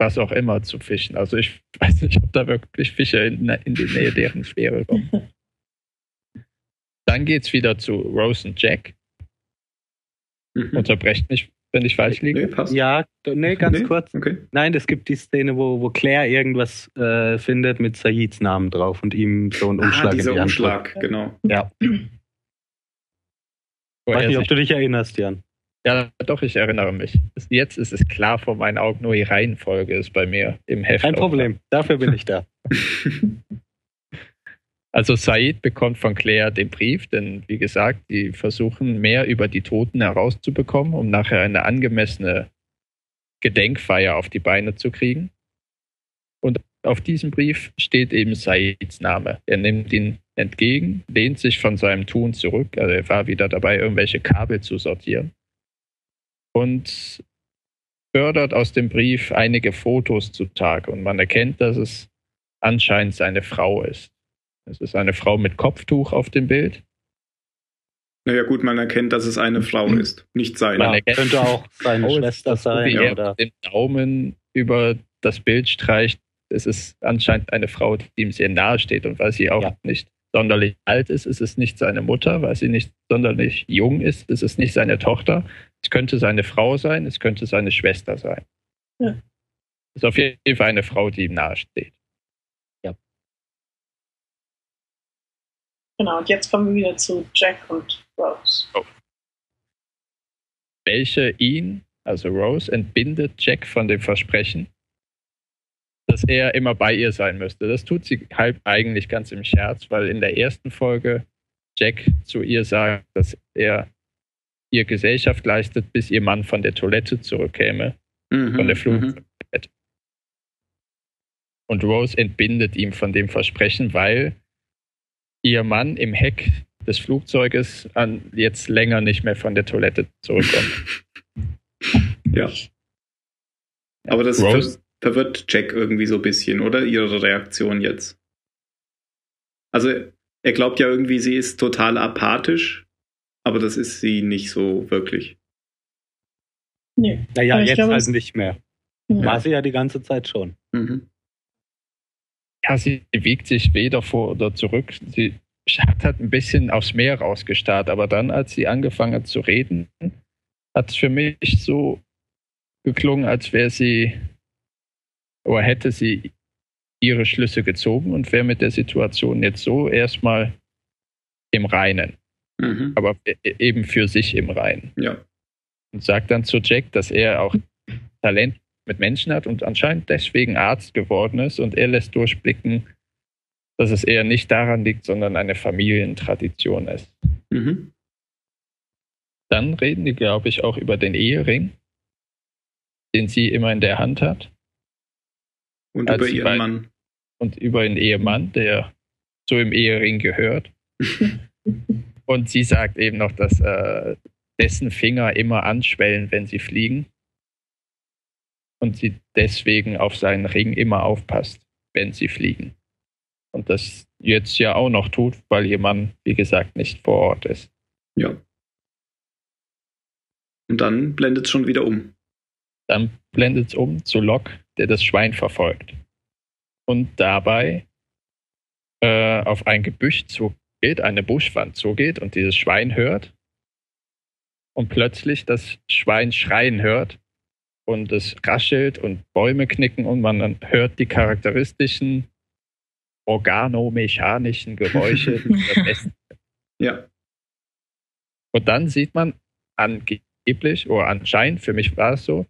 was auch immer zu fischen. Also ich weiß nicht, ob da wirklich Fische in, in die Nähe deren Speere kommen. Dann geht's wieder zu Rose und Jack. Mhm. Unterbrecht mich, wenn ich falsch liege. Nee, passt. Ja, nee, ganz Nee? kurz. Okay. Nein, es gibt die Szene, wo, wo Claire irgendwas äh, findet mit Saids Namen drauf und ihm so einen Umschlag ah, in dieser die Hand Umschlag, genau. drückt. Ja. wo Weiß nicht, ob du dich erinnerst, Jan. Ja, doch, ich erinnere mich. Jetzt ist es klar vor meinen Augen, nur die Reihenfolge ist bei mir im Heft. Kein Problem. Dafür bin ich da. Also Said bekommt von Claire den Brief, denn wie gesagt, die versuchen mehr über die Toten herauszubekommen, um nachher eine angemessene Gedenkfeier auf die Beine zu kriegen. Und auf diesem Brief steht eben Saids Name. Er nimmt ihn entgegen, lehnt sich von seinem Tun zurück, also er war wieder dabei, irgendwelche Kabel zu sortieren und fördert aus dem Brief einige Fotos zutage und man erkennt, dass es anscheinend seine Frau ist. Es ist eine Frau mit Kopftuch auf dem Bild. Naja, gut, man erkennt, dass es eine Frau ist, nicht seine. Man erkennt- könnte auch seine Frau ist Schwester sein. wie er Oder, dem Daumen über das Bild streicht. Es ist anscheinend eine Frau, die ihm sehr nahe steht und weil sie auch Ja. nicht sonderlich alt ist, ist es nicht seine Mutter, weil sie nicht sonderlich jung ist, ist es nicht seine Tochter. Es könnte seine Frau sein, es könnte seine Schwester sein. Ja. Es ist auf jeden Fall eine Frau, die ihm nahe steht. Genau, und jetzt kommen wir wieder zu Jack und Rose. welche ihn, also Rose, entbindet Jack von dem Versprechen, dass er immer bei ihr sein müsste. Das tut sie halb eigentlich ganz im Scherz, weil in der ersten Folge Jack zu ihr sagt, dass er ihr Gesellschaft leistet, bis ihr Mann von der Toilette zurückkäme, Mhm, von der mhm. Flugtoilette. Und Rose entbindet ihm von dem Versprechen, weil ihr Mann im Heck des Flugzeuges an, jetzt länger nicht mehr von der Toilette zurückkommt. Ja. Aber das ver verwirrt Jack irgendwie so ein bisschen, oder? Ihre Reaktion jetzt. Also, er glaubt ja irgendwie, sie ist total apathisch, aber das ist sie nicht so wirklich. Nee. naja, jetzt glaube, es- nicht mehr. Ja. War sie ja die ganze Zeit schon. Mhm. Ja, sie wiegt sich weder vor oder zurück. Sie hat halt ein bisschen aufs Meer rausgestarrt, aber dann, als sie angefangen hat zu reden, hat es für mich so geklungen, als wäre sie oder hätte sie ihre Schlüsse gezogen und wäre mit der Situation jetzt so erstmal im Reinen. Mhm. Aber e- eben für sich im Reinen. Ja. Und sagt dann zu Jack, dass er auch Talent mit Menschen hat und anscheinend deswegen Arzt geworden ist und er lässt durchblicken, dass es eher nicht daran liegt, sondern eine Familientradition ist. Mhm. Dann reden die, glaube ich, auch über den Ehering, den sie immer in der Hand hat Und über ihren beiden- Mann. und über den Ehemann, der so im Ehering gehört. und sie sagt eben noch, dass äh, dessen Finger immer anschwellen, wenn sie fliegen. Und sie deswegen auf seinen Ring immer aufpasst, wenn sie fliegen. Und das jetzt ja auch noch tut, weil ihr Mann, wie gesagt, nicht vor Ort ist. Ja. Und dann blendet es schon wieder um. Dann blendet es um zu Locke, der das Schwein verfolgt. Und dabei äh, auf ein Gebüsch zugeht, eine Buschwand zugeht und dieses Schwein hört. Und plötzlich das Schwein schreien hört und es raschelt und Bäume knicken und man dann hört die charakteristischen organomechanischen Geräusche. Ja. Und dann sieht man angeblich, oder anscheinend, für mich war es so,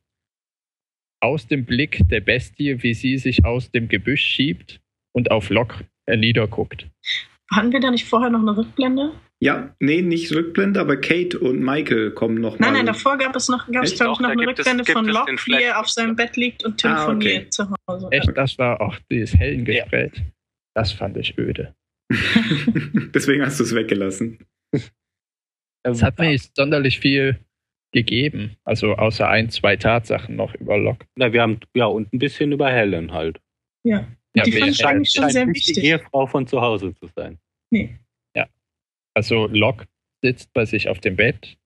aus dem Blick der Bestie, wie sie sich aus dem Gebüsch schiebt und auf Locke niederguckt. Hatten wir da nicht vorher noch eine Rückblende? Ja, nee, nicht Rückblende, aber Kate und Michael kommen noch Nein, mal. nein, davor gab es noch, gab es, glaube ich, noch eine es- Rückblende gibt von es Locke, wie er auf seinem Bett liegt und Ah, telefoniert okay. zu Hause. Echt, das war auch dieses Hellengespräch. Das fand ich öde. Deswegen hast du es weggelassen. Es hat mir nicht sonderlich viel gegeben. Also außer ein, zwei Tatsachen noch über Locke. Na, wir haben, ja, und ein bisschen über Helen halt. Ja. Ja, Die fand ich eigentlich schon sehr wichtig. die Ehefrau von zu Hause zu sein. Nee. Also Locke sitzt bei sich auf dem Bett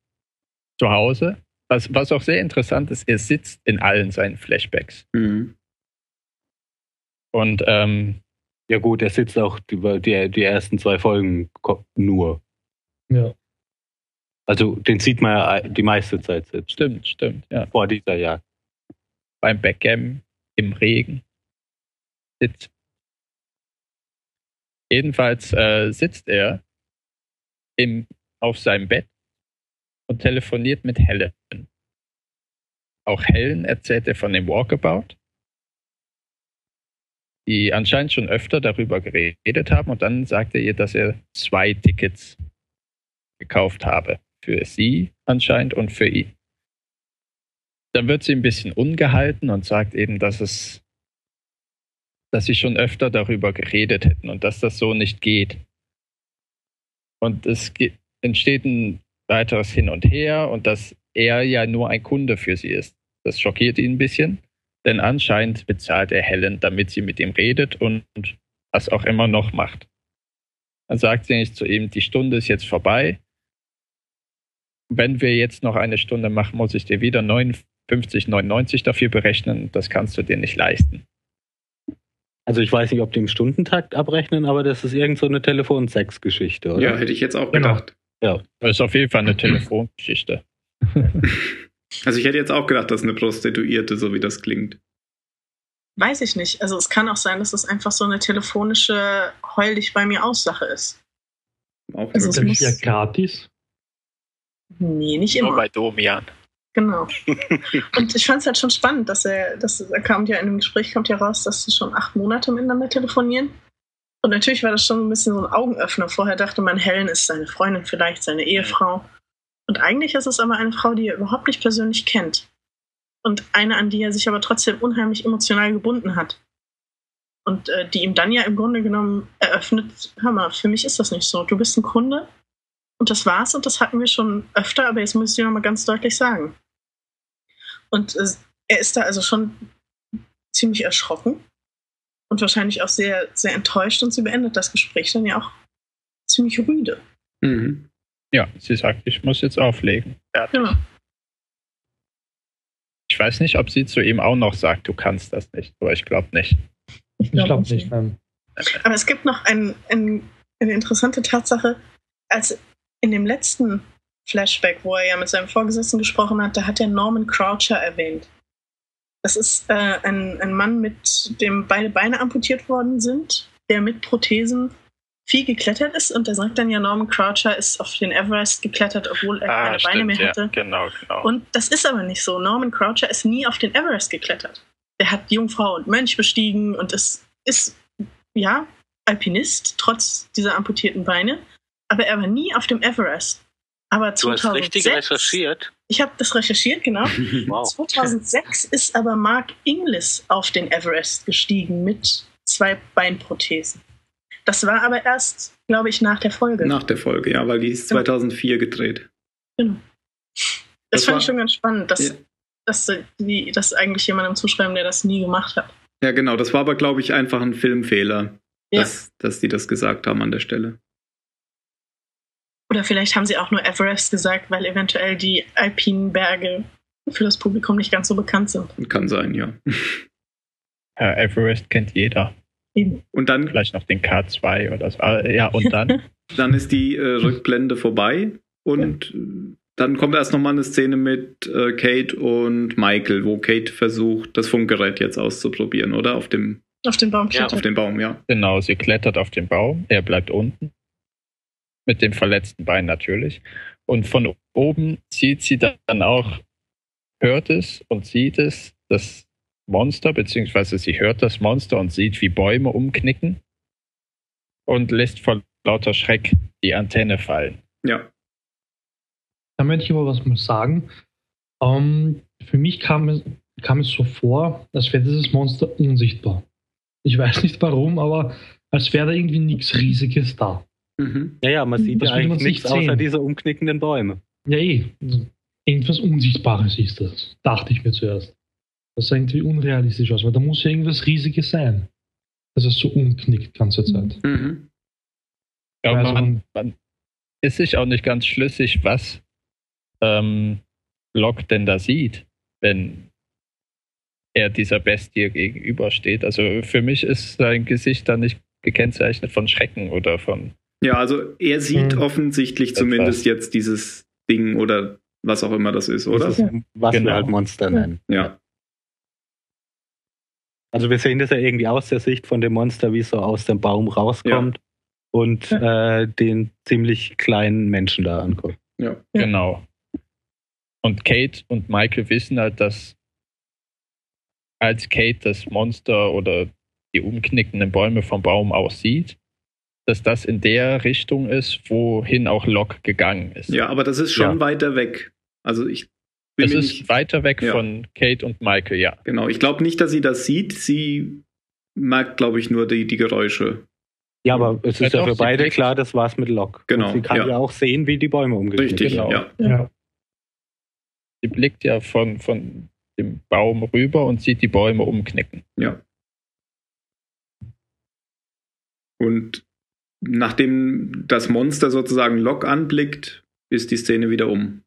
zu Hause. Was, was auch sehr interessant ist, er sitzt in allen seinen Flashbacks. Mhm. Und ähm, Ja gut, er sitzt auch über die, die ersten zwei Folgen nur. Ja. Also den sieht man ja die meiste Zeit sitzen. stimmt, stimmt, ja. Vor dieser Jagd. Beim Backgammon im Regen sitzt. Jedenfalls äh, sitzt er im, auf seinem Bett und telefoniert mit Helen. Auch Helen erzählt er von dem Walkabout, die anscheinend schon öfter darüber geredet haben und dann sagt er ihr, dass er zwei Tickets gekauft habe. Für sie anscheinend und für ihn. Dann wird sie ein bisschen ungehalten und sagt eben, dass es, dass sie schon öfter darüber geredet hätten und dass das so nicht geht. Und es entsteht ein weiteres Hin und Her und dass er ja nur ein Kunde für sie ist. Das schockiert ihn ein bisschen, denn anscheinend bezahlt er Helen, damit sie mit ihm redet und was auch immer noch macht. Dann sagt sie nicht zu ihm, die Stunde ist jetzt vorbei. Wenn wir jetzt noch eine Stunde machen, muss ich dir wieder 59,99 dafür berechnen. Das kannst du dir nicht leisten. Also ich weiß nicht, ob die im Stundentakt abrechnen, aber das ist irgend so eine Telefon-Sex-Geschichte, oder? Ja, hätte ich jetzt auch Genau. gedacht. Das ist auf jeden Fall eine Telefongeschichte. Also ich hätte jetzt auch gedacht, dass eine Prostituierte, so wie das klingt. Weiß ich nicht. Also es kann auch sein, dass es einfach so eine telefonische Heul dich bei mir aus Sache ist. Auch Also es ist ja muss- gratis. Nee, nicht Nur immer. bei Domian. Genau. Und ich fand es halt schon spannend, dass er, dass er kommt ja in dem Gespräch kommt ja raus, dass sie schon acht Monate miteinander telefonieren. Und natürlich war das schon ein bisschen so ein Augenöffner. Vorher dachte man, Helen ist seine Freundin, vielleicht seine Ehefrau. Und eigentlich ist es aber eine Frau, die er überhaupt nicht persönlich kennt. Und eine, an die er sich aber trotzdem unheimlich emotional gebunden hat. Und äh, die ihm dann ja im Grunde genommen eröffnet, hör mal, für mich ist das nicht so. Du bist ein Kunde und das war's und das hatten wir schon öfter, aber jetzt muss ich dir nochmal ganz deutlich sagen. Und äh, er ist da also schon ziemlich erschrocken und wahrscheinlich auch sehr, sehr enttäuscht und sie beendet das Gespräch dann ja auch ziemlich rüde. Mhm. Ja, sie sagt, ich muss jetzt auflegen. Fertig. Ja. Ich weiß nicht, ob sie zu ihm auch noch sagt, du kannst das nicht, aber ich glaube nicht. Ich glaub glaube auch nicht, nein. Aber es gibt noch einen, einen eine interessante Tatsache, als in dem letzten Flashback, wo er ja mit seinem Vorgesetzten gesprochen hat, da hat er Norman Croucher erwähnt. Das ist äh, ein, ein Mann, mit dem beide Beine amputiert worden sind, der mit Prothesen viel geklettert ist und er sagt dann ja, Norman Croucher ist auf den Everest geklettert, obwohl er Ah, keine stimmt, Beine mehr ja, hatte. genau, genau. Und das ist aber nicht so. Norman Croucher ist nie auf den Everest geklettert. Der hat Jungfrau und Mönch bestiegen und ist, ist ja, Alpinist, trotz dieser amputierten Beine. Aber er war nie auf dem Everest. Aber Du hast 2006, richtig recherchiert. Ich habe das recherchiert, genau. Wow. 2006 ist aber Mark Inglis auf den Everest gestiegen mit zwei Beinprothesen. Das war aber erst, glaube ich, nach der Folge. Nach der Folge, ja, weil die ist 2004 gedreht. Das, Das fand war- ich schon ganz spannend, dass, Ja. dass die das eigentlich jemandem zuschreiben, der das nie gemacht hat. Ja, genau. Das war aber, glaube ich, einfach ein Filmfehler, Ja. dass, dass die das gesagt haben an der Stelle. Oder vielleicht haben sie auch nur Everest gesagt, weil eventuell die alpinen Berge für das Publikum nicht ganz so bekannt sind. Kann sein, ja. Ja, Everest kennt jeder. Eben. Und dann, Vielleicht noch den K2 oder so. Ah, Ja, und dann? dann ist die äh, Rückblende vorbei und äh, dann kommt erst nochmal eine Szene mit äh, Kate und Michael, wo Kate versucht, das Funkgerät jetzt auszuprobieren, oder? Auf dem, Auf den Baum Ja, klettern. auf dem Baum, ja. genau, sie klettert auf den Baum, er bleibt unten. Mit dem verletzten Bein natürlich. Und von oben sieht sie dann auch, hört es und sieht es, das Monster, beziehungsweise sie hört das Monster und sieht, wie Bäume umknicken und lässt vor lauter Schreck die Antenne fallen. Ja. Da möchte ich aber was mal sagen. Ähm, für mich kam es, kam es so vor, als wäre dieses Monster unsichtbar. Ich weiß nicht warum, aber als wäre da irgendwie nichts Riesiges da. Mhm. Ja, ja, man sieht Das ja eigentlich nicht nichts außer sehen. diese umknickenden Bäume. Ja, eh. Irgendwas Unsichtbares ist das, dachte ich mir zuerst. Das sah irgendwie unrealistisch aus, weil da muss ja irgendwas Riesiges sein. Dass es so umknickt ganze Zeit. Mhm. Ja, Also- man, man ist sich auch nicht ganz schlüssig, was ähm, Locke denn da sieht, wenn er dieser Bestie gegenübersteht. Also für mich ist sein Gesicht da nicht gekennzeichnet von Schrecken oder von. Ja, also er sieht Mhm. offensichtlich Etwas. zumindest jetzt dieses Ding oder was auch immer das ist, oder? Das ist, was Genau. wir halt Monster nennen. Ja. Also wir sehen das ja irgendwie aus der Sicht von dem Monster, wie es so aus dem Baum rauskommt und äh, den ziemlich kleinen Menschen da anguckt. Ja. Ja. Genau. Und Kate und Michael wissen halt, dass als Kate das Monster oder die umknickenden Bäume vom Baum aus sieht, dass das in der Richtung ist, wohin auch Locke gegangen ist. Ja, aber das ist schon Ja. weiter weg. Also ich bin Es mir ist nicht, weiter weg Ja. von Kate und Michael, ja. genau. Ich glaube nicht, dass sie das sieht. Sie merkt, glaube ich, nur die, die Geräusche. Ja, aber es Ja, ist ja doch, für beide klar, das war's mit Locke. Genau, Und sie kann ja. ja. auch sehen, wie die Bäume umgeknickt Richtig, Genau. ja. Ja. Sie blickt ja von, von dem Baum rüber und sieht die Bäume umknicken. Ja. Und nachdem das Monster sozusagen Locke anblickt, ist die Szene wieder um.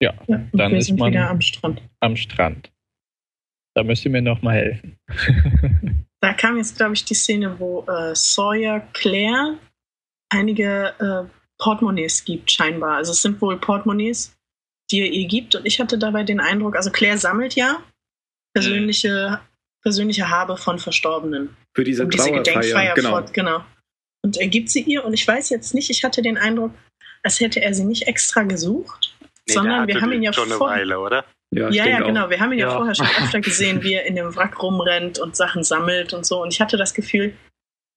Ja, und Dann wir ist sind man- wieder am Strand. Am Strand. Da müsst ihr mir noch mal helfen. Da kam jetzt, glaube ich, die Szene, wo äh, Sawyer Claire einige äh, Portemonnaies gibt, scheinbar. Also es sind wohl Portemonnaies, die er ihr gibt. Und ich hatte dabei den Eindruck, also Claire sammelt ja persönliche, persönliche Habe von Verstorbenen. Für diese um diese. Gedenkfeier Genau. fort, genau. Und er gibt sie ihr und ich weiß jetzt nicht, ich hatte den Eindruck, als hätte er sie nicht extra gesucht, sondern wir haben ihn ja schon eine Weile, oder? Ja, ja, ja, genau. Wir haben ihn ja, Ja. vorher schon öfter gesehen, wie er in dem Wrack rumrennt und Sachen sammelt und so. Und ich hatte das Gefühl,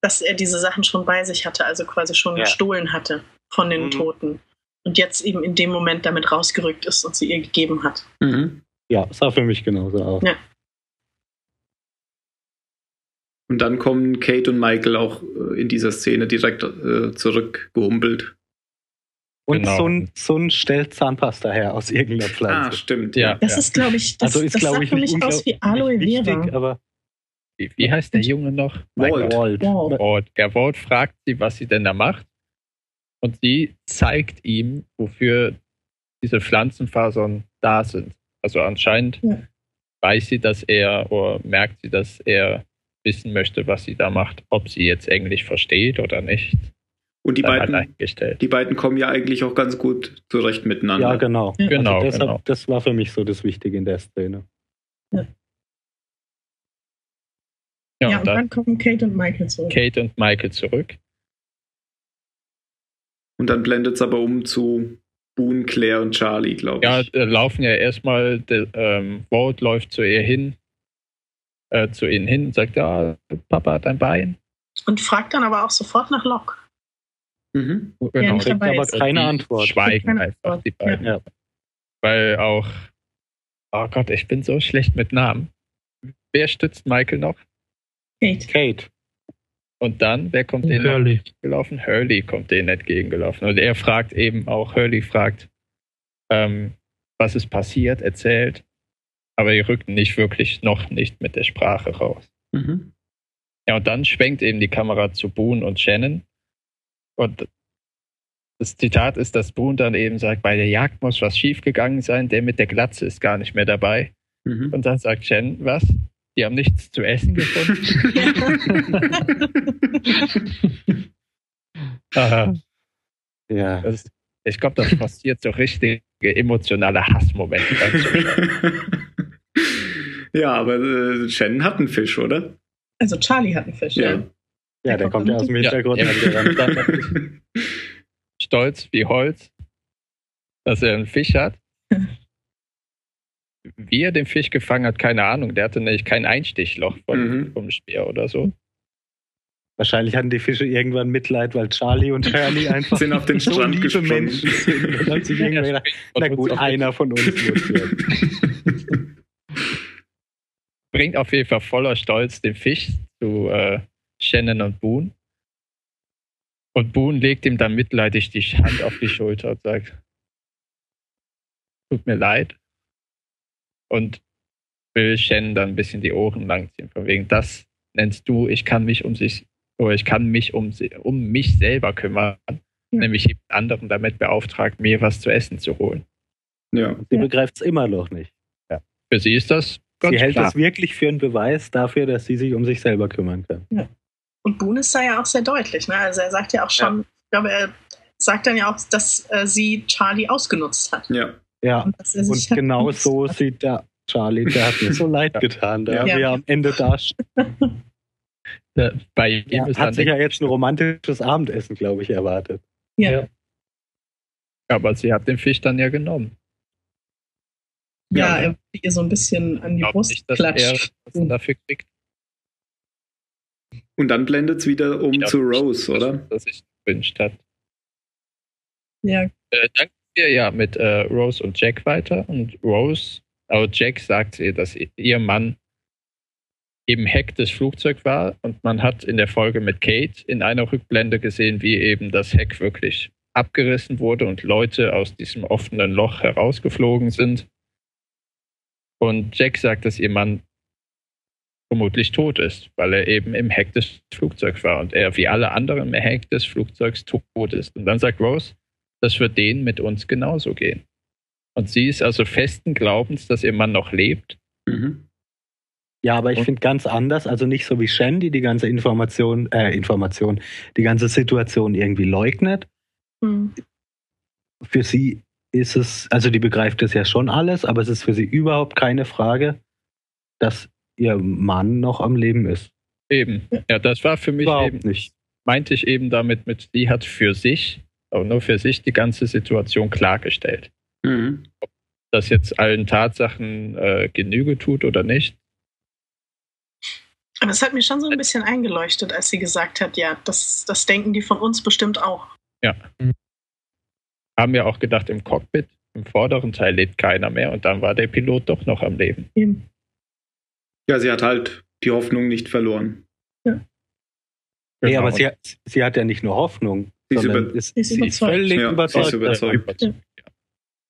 dass er diese Sachen schon bei sich hatte, also quasi schon Ja. gestohlen hatte von den Mhm. Toten. Und jetzt eben in dem Moment damit rausgerückt ist und sie ihr gegeben hat. Mhm. Ja, sah für mich genauso aus. Ja. Und dann kommen Kate und Michael auch äh, in dieser Szene direkt äh, zurückgehumpelt. Und Genau. so, ein, so ein stellt Zahnpasta her aus irgendeiner Ah, Pflanze. stimmt. Ja. Das ist, glaube ich, das, also ist, das glaube sah ich, für nicht mich aus wie Aloe wichtig, Vera. aber Wie, wie heißt der Junge noch? Walt. Walt. Wow. Walt. Der Walt fragt sie, was sie denn da macht. Und sie zeigt ihm, wofür diese Pflanzenfasern da sind. Also anscheinend Ja. weiß sie, dass er oder merkt sie, dass er wissen möchte, was sie da macht. Ob sie jetzt Englisch versteht oder nicht. Und die halt beiden, eingestellt. die beiden kommen ja eigentlich auch ganz gut zurecht miteinander. Ja, genau. Ja. Genau, also deshalb, genau. Das war für mich so das Wichtige in der Szene. Ja, Ja, und und dann dann kommen Kate und Michael zurück. Kate und Michael zurück. Und dann blendet es aber um zu Boone, Claire und Charlie, glaube Ja, ich. äh, laufen ja erstmal, der, ähm, Walt läuft zu ihr hin, äh, zu ihnen hin und sagt, ja, Papa hat ein Bein. Und fragt dann aber auch sofort nach Locke. Mhm. Genau. dabei aber ist. keine Die Antwort. Schweigen Keine einfach, Antwort, die beiden. Ja. Weil auch, oh Gott, ich bin so schlecht mit Namen. Wer stützt Michael noch? Kate. Kate. Und dann, wer kommt denen Hurley. entgegengelaufen? Hurley kommt denen entgegengelaufen. Und er fragt eben auch, Hurley fragt, ähm, was ist passiert, erzählt. Aber die rücken nicht wirklich noch nicht mit der Sprache raus. Mhm. Ja, und dann schwenkt eben die Kamera zu Boone und Shannon. Und das Zitat ist, dass Boone dann eben sagt, bei der Jagd muss was schiefgegangen sein, der mit der Glatze ist gar nicht mehr dabei. Mhm. Und dann sagt Shannon, was? Die haben nichts zu essen gefunden? Aha. Ja. Das, ich glaube, das passiert so richtige emotionale Hassmomente. ja, aber äh, Shannon hat einen Fisch, oder? Also Charlie hat einen Fisch, ja. Ja. Ja, der kommt ja aus dem Ja, Hintergrund. ja. Dann natürlich stolz wie Holz, dass er einen Fisch hat. Wie er den Fisch gefangen hat, keine Ahnung. Der hatte nämlich kein Einstichloch von, Mhm. vom Speer oder so. Wahrscheinlich hatten die Fische irgendwann Mitleid, weil Charlie und Hurley einfach Sind auf den so Strand liebe gesprungen. Menschen sind. Und haben sich irgendwann gedacht, na gut, einer von uns muss werden. Bringt auf jeden Fall voller Stolz den Fisch zu äh, Shannon und Boone. Und Boone legt ihm dann mitleidig die Hand auf die Schulter und sagt, tut mir leid. Und will Shannon dann ein bisschen die Ohren langziehen. Von wegen, das nennst du, ich kann mich um sich, oder ich kann mich um, sie- um mich selber kümmern. Nämlich jemand anderen damit beauftragt, mir was zu essen zu holen. ja. Sie Ja. begreift es immer noch nicht. Für sie ist das ganz Sie hält klar. das wirklich für einen Beweis dafür, dass sie sich um sich selber kümmern kann. Und Boone ist da ja auch sehr deutlich. Ne? Also er sagt ja auch schon, ich glaube, er sagt dann ja auch, dass äh, sie Charlie ausgenutzt hat. ja. Ja, Und, und hat genau so hat. sieht der Charlie, der hat mir so leid getan, der Ja. wir am Ende da Bei ihm ja, ist hat sich ja jetzt ein romantisches Abendessen, glaube ich, erwartet. Ja. aber sie hat den Fisch dann ja genommen. Ja, Ja. er will ihr so ein bisschen an die Brust nicht, dass klatscht. er dafür kriegt. Und dann blendet es wieder um zu Rose, oder? Das sich gewünscht hat. Ja, Äh, dann gehen wir ja mit äh, Rose und Jack weiter. Und Rose, also Jack sagt ihr, dass ihr Mann eben Heck des Flugzeugs war. Und man hat in der Folge mit Kate in einer Rückblende gesehen, wie eben das Heck wirklich abgerissen wurde und Leute aus diesem offenen Loch herausgeflogen sind. Und Jack sagt, dass ihr Mann vermutlich tot ist, weil er eben im Heck des Flugzeugs war und er wie alle anderen im Heck des Flugzeugs tot ist. Und dann sagt Rose, das wird denen mit uns genauso gehen. Und sie ist also festen Glaubens, dass ihr Mann noch lebt. Mhm. Ja, aber ich finde ganz anders, also nicht so wie Shen, die die ganze Information, äh, Information, die ganze Situation irgendwie leugnet. hm. Für sie ist es, also die begreift es ja schon alles, aber es ist für sie überhaupt keine Frage, dass ihr Mann noch am Leben ist. Eben. Ja, das war für mich Überhaupt eben, nicht. meinte ich eben damit mit, sie hat für sich, aber nur für sich die ganze Situation klargestellt. Mhm. Das jetzt allen Tatsachen äh, Genüge tut oder nicht. Aber es hat mir schon so ein bisschen eingeleuchtet, als sie gesagt hat, ja, das, das denken die von uns bestimmt auch. Haben wir auch gedacht, im Cockpit, im vorderen Teil lebt keiner mehr und dann war der Pilot doch noch am Leben. Eben. Ja, sie hat halt die Hoffnung nicht verloren. Nee, Genau. aber sie, hat- sie hat ja nicht nur Hoffnung, Sie ist sondern über- ist, Sie ist sie ist überzeugt. völlig Ja, überzeugt. ist überzeugt. Ja.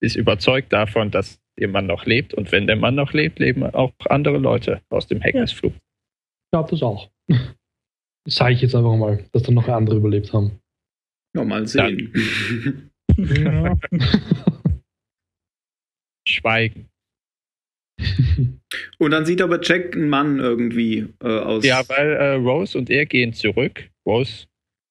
Sie ist überzeugt davon, dass ihr Mann noch lebt und wenn der Mann noch lebt, leben auch andere Leute aus dem Heck Ja. Ich glaube das auch. Sage ich jetzt einfach mal, dass dann noch andere überlebt haben. Ja, mal sehen. Ja. Schweigen. Und dann sieht aber Jack einen Mann irgendwie äh, aus. Ja, weil äh, Rose und er gehen zurück. Rose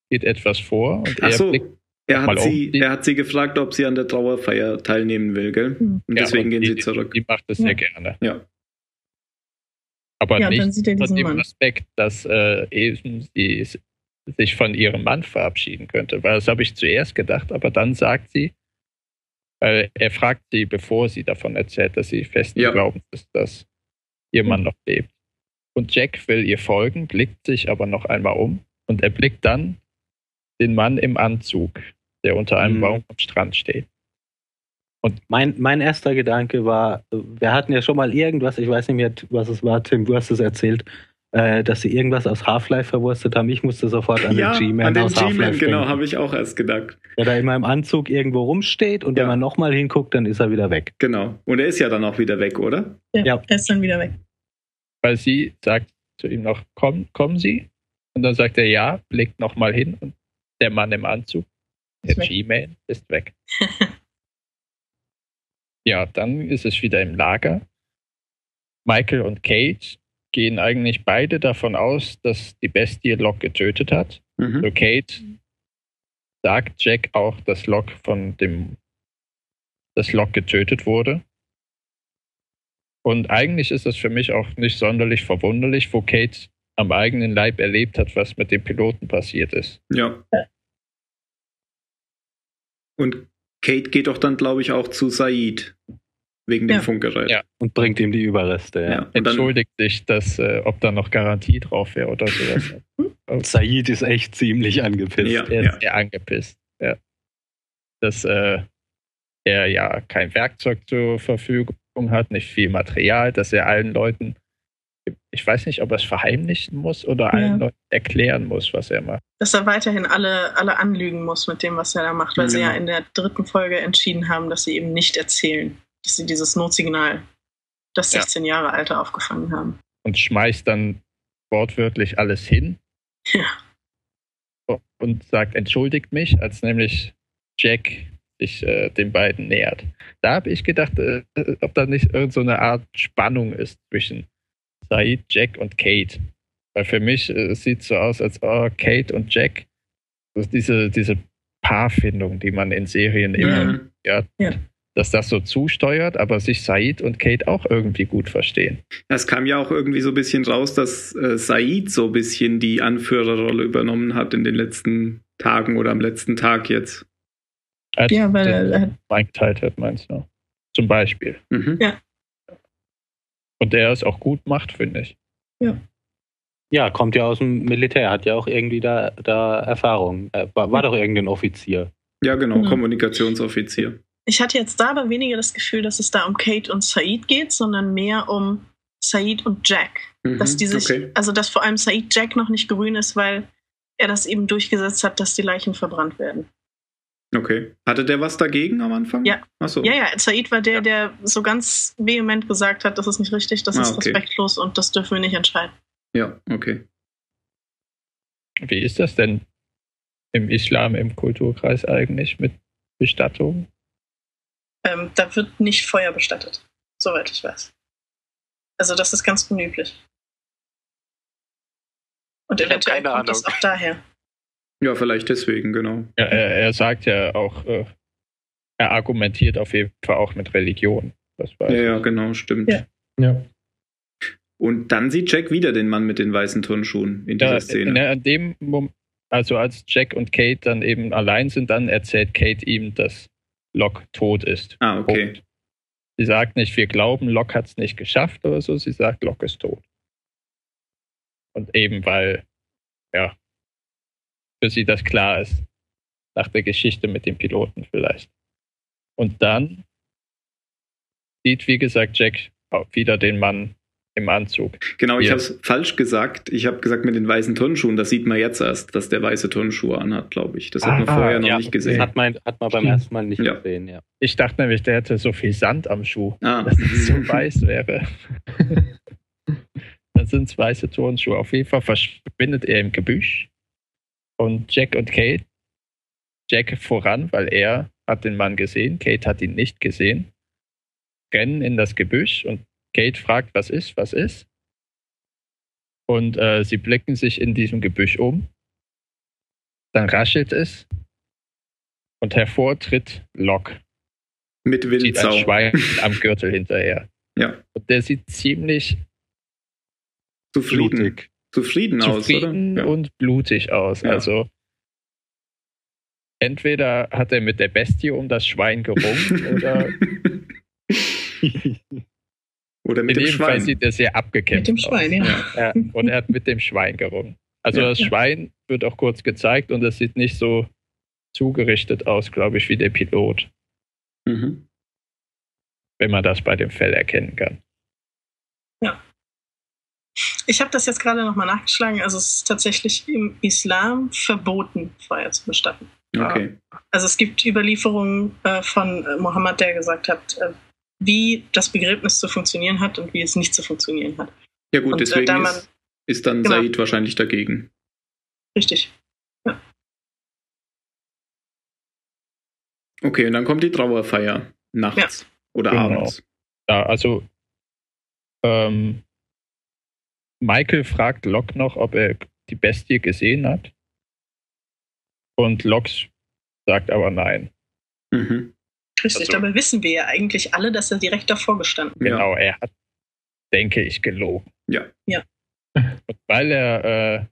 geht etwas vor und Ach er so, blickt er hat, um. sie, er hat sie gefragt, ob sie an der Trauerfeier teilnehmen will, gell? Hm. Und Ja, deswegen und gehen die, sie zurück. Die macht es Ja. sehr gerne. Ja. Aber Ja, nicht er diesen dem Mann. Aspekt, dass äh, eben sie sich von ihrem Mann verabschieden könnte. Weil das habe ich zuerst gedacht, aber dann sagt sie, weil er fragt sie, bevor sie davon erzählt, dass sie festen Ja. Glaubens ist, dass ihr Mann noch lebt. Und Jack will ihr folgen, blickt sich aber noch einmal um und erblickt dann den Mann im Anzug, der unter einem Mhm. Baum am Strand steht. Mein, mein erster Gedanke war, wir hatten ja schon mal irgendwas, ich weiß nicht mehr, was es war, Tim, du hast es erzählt, äh, dass sie irgendwas aus Half-Life verwurstet haben. Ich musste sofort an ja, den G-Man an den aus Half-Life genau, habe ich auch erst gedacht. der da immer im Anzug irgendwo rumsteht und Ja. wenn man nochmal hinguckt, dann ist er wieder weg. Genau. Und er ist ja dann auch wieder weg, oder? Ja, Ja. er ist dann wieder weg. Weil sie sagt zu ihm noch, komm, kommen Sie? Und dann sagt er ja, blickt nochmal hin und der Mann im Anzug, der. G-Man, ist weg. ja, dann ist es wieder im Lager. Michael und Kate gehen eigentlich beide davon aus, dass die Bestie Locke getötet hat. Mhm. So Kate sagt Jack auch, dass Locke von dem dass Locke getötet wurde. Und eigentlich ist das für mich auch nicht sonderlich verwunderlich, wo Kate am eigenen Leib erlebt hat, was mit dem Piloten passiert ist. Ja. Und Kate geht doch dann, glaube ich, auch zu Said. Wegen dem Ja. Funkgerät. Ja. Und bringt ihm die Überreste. Ja. Ja. Und dann, Entschuldigt sich, dass, äh, ob da noch Garantie drauf wäre oder sowas. Said ist echt ziemlich angepisst. Ja. Er ist sehr angepisst. Ja. Dass äh, er ja kein Werkzeug zur Verfügung hat, nicht viel Material, dass er allen Leuten, ich weiß nicht, ob er es verheimlichen muss oder allen Leuten erklären muss, was er macht. Dass er weiterhin alle, alle anlügen muss mit dem, was er da macht, weil sie Genau. ja in der dritten Folge entschieden haben, dass sie eben nicht erzählen, dass sie dieses Notsignal, das Ja. 16 Jahre alte, aufgefangen haben. Und schmeißt dann wortwörtlich alles hin Ja. und sagt, entschuldigt mich, als nämlich Jack sich äh, den beiden nähert. Da habe ich gedacht, äh, ob da nicht irgend so eine Art Spannung ist zwischen Said, Jack und Kate. Weil für mich äh, es sieht so aus, als oh, Kate und Jack, also diese, diese Paarfindung, die man in Serien immer Mhm. ja, Ja. Dass das so zusteuert, aber sich Said und Kate auch irgendwie gut verstehen. Es kam ja auch irgendwie so ein bisschen raus, dass äh, Said so ein bisschen die Anführerrolle übernommen hat in den letzten Tagen oder am letzten Tag jetzt. Als Ja, weil er, hat eingeteilt hat, meinst du? Zum Beispiel. Mhm. Und der es auch gut macht, finde ich. Ja, kommt ja aus dem Militär, hat ja auch irgendwie da, da Erfahrung. Äh, war, war doch irgendein Offizier. Ja, genau, Mhm. Kommunikationsoffizier. Ich hatte jetzt da aber weniger das Gefühl, dass es da um Kate und Said geht, sondern mehr um Said und Jack. Mhm. Dass die sich, okay. also dass vor allem Said Jack noch nicht grün ist, weil er das eben durchgesetzt hat, dass die Leichen verbrannt werden. okay. Hatte der was dagegen am Anfang? Ja. Achso. Ja, ja, Said war der, der so ganz vehement gesagt hat, das ist nicht richtig, das Ah, ist okay. respektlos und das dürfen wir nicht entscheiden. Ja, okay. Wie ist das denn im Islam, im Kulturkreis eigentlich mit Bestattung? Ähm, da wird nicht Feuer bestattet, soweit ich weiß. Also das ist ganz unüblich. Und Ich eventuell keine kommt das Ahnung. auch daher. Ja, vielleicht deswegen, genau. Ja, er, er sagt ja auch, äh, er argumentiert auf jeden Fall auch mit Religion. Das weiß Ja, ich. ja, genau, stimmt. Ja. Ja. Und dann sieht Jack wieder den Mann mit den weißen Turnschuhen in dieser Ja, Szene. ne, an dem Moment, also als Jack und Kate dann eben allein sind, dann erzählt Kate ihm, dass Locke tot ist. Ah, okay. Punkt. Sie sagt nicht, wir glauben, Locke hat es nicht geschafft oder so, sie sagt, Locke ist tot. Und eben weil, ja, für sie das klar ist, nach der Geschichte mit dem Piloten vielleicht. Und dann sieht, wie gesagt, Jack wieder den Mann im Anzug. Genau, ich Ja. habe es falsch gesagt. Ich habe gesagt mit den weißen Turnschuhen. Das sieht man jetzt erst, dass der weiße Turnschuhe anhat, glaube ich. Das hat man Ah, vorher noch ja, nicht Das gesehen. hat man, hat man beim Stimmt. ersten Mal nicht Ja. gesehen, ja. Ich dachte nämlich, der hätte so viel Sand am Schuh, Ah. dass es so weiß wäre. Dann sind es weiße Turnschuhe. Auf jeden Fall verschwindet er im Gebüsch. Und Jack und Kate, Jack voran, weil er hat den Mann gesehen, Kate hat ihn nicht gesehen, rennen in das Gebüsch und Kate fragt, was ist, was ist. Und äh, sie blicken sich in diesem Gebüsch um. Dann raschelt es und hervortritt Locke. Mit Sieht ein Wildsau. Schwein am Gürtel hinterher. Ja, Und der sieht ziemlich zufrieden. Blutig. Zufrieden aus, zufrieden oder? Ja. und blutig aus. Ja. Also entweder hat er mit der Bestie um das Schwein gerungen oder oder mit in dem jedem Fall Schwein. sieht er sehr abgekämpft Mit dem Schwein, aus. ja. Ja. Und er hat mit dem Schwein gerungen. Also Ja. das Ja. Schwein wird auch kurz gezeigt und es sieht nicht so zugerichtet aus, glaube ich, wie der Pilot, Mhm. wenn man das bei dem Fell erkennen kann. Ich habe das jetzt gerade nochmal nachgeschlagen. Also es ist tatsächlich im Islam verboten, Feuer zu bestatten. Okay. Also es gibt Überlieferungen äh, von Mohammed, der gesagt hat, äh, wie das Begräbnis zu funktionieren hat und wie es nicht zu funktionieren hat. Ja gut, Und, äh, deswegen da man- ist, ist dann Genau. Said wahrscheinlich dagegen. Richtig. Okay, und dann kommt die Trauerfeier nachts oder Genau. abends. Ja, also ähm, Michael fragt Locke noch, ob er die Bestie gesehen hat. Und Locke sagt aber nein. Mhm. Richtig. Also- Dabei wissen wir ja eigentlich alle, dass er direkt davor gestanden hat. Genau, er hat, denke ich, gelogen. Ja. Ja. Und weil er äh,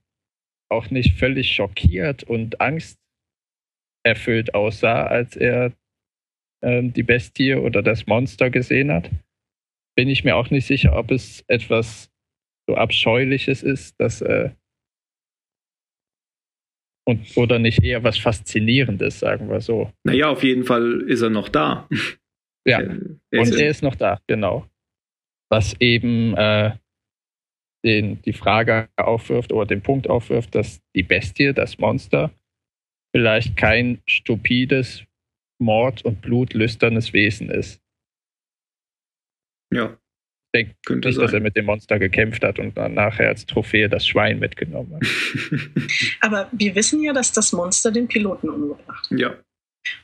auch nicht völlig schockiert und angsterfüllt aussah, als er ähm, die Bestie oder das Monster gesehen hat, bin ich mir auch nicht sicher, ob es etwas so Abscheuliches ist, dass äh, und, oder nicht eher was Faszinierendes, sagen wir so. Naja, auf jeden Fall ist er noch da. Ja. Er, er Und er ist noch da, genau. Was eben äh, den, die Frage aufwirft oder den Punkt aufwirft, dass die Bestie, das Monster, vielleicht kein stupides, mord- und blutlüsternes Wesen ist. ja, Ich denke könnte nicht, dass er sein. mit dem Monster gekämpft hat und dann nachher als Trophäe das Schwein mitgenommen hat. Aber wir wissen ja, dass das Monster den Piloten umgebracht hat. ja,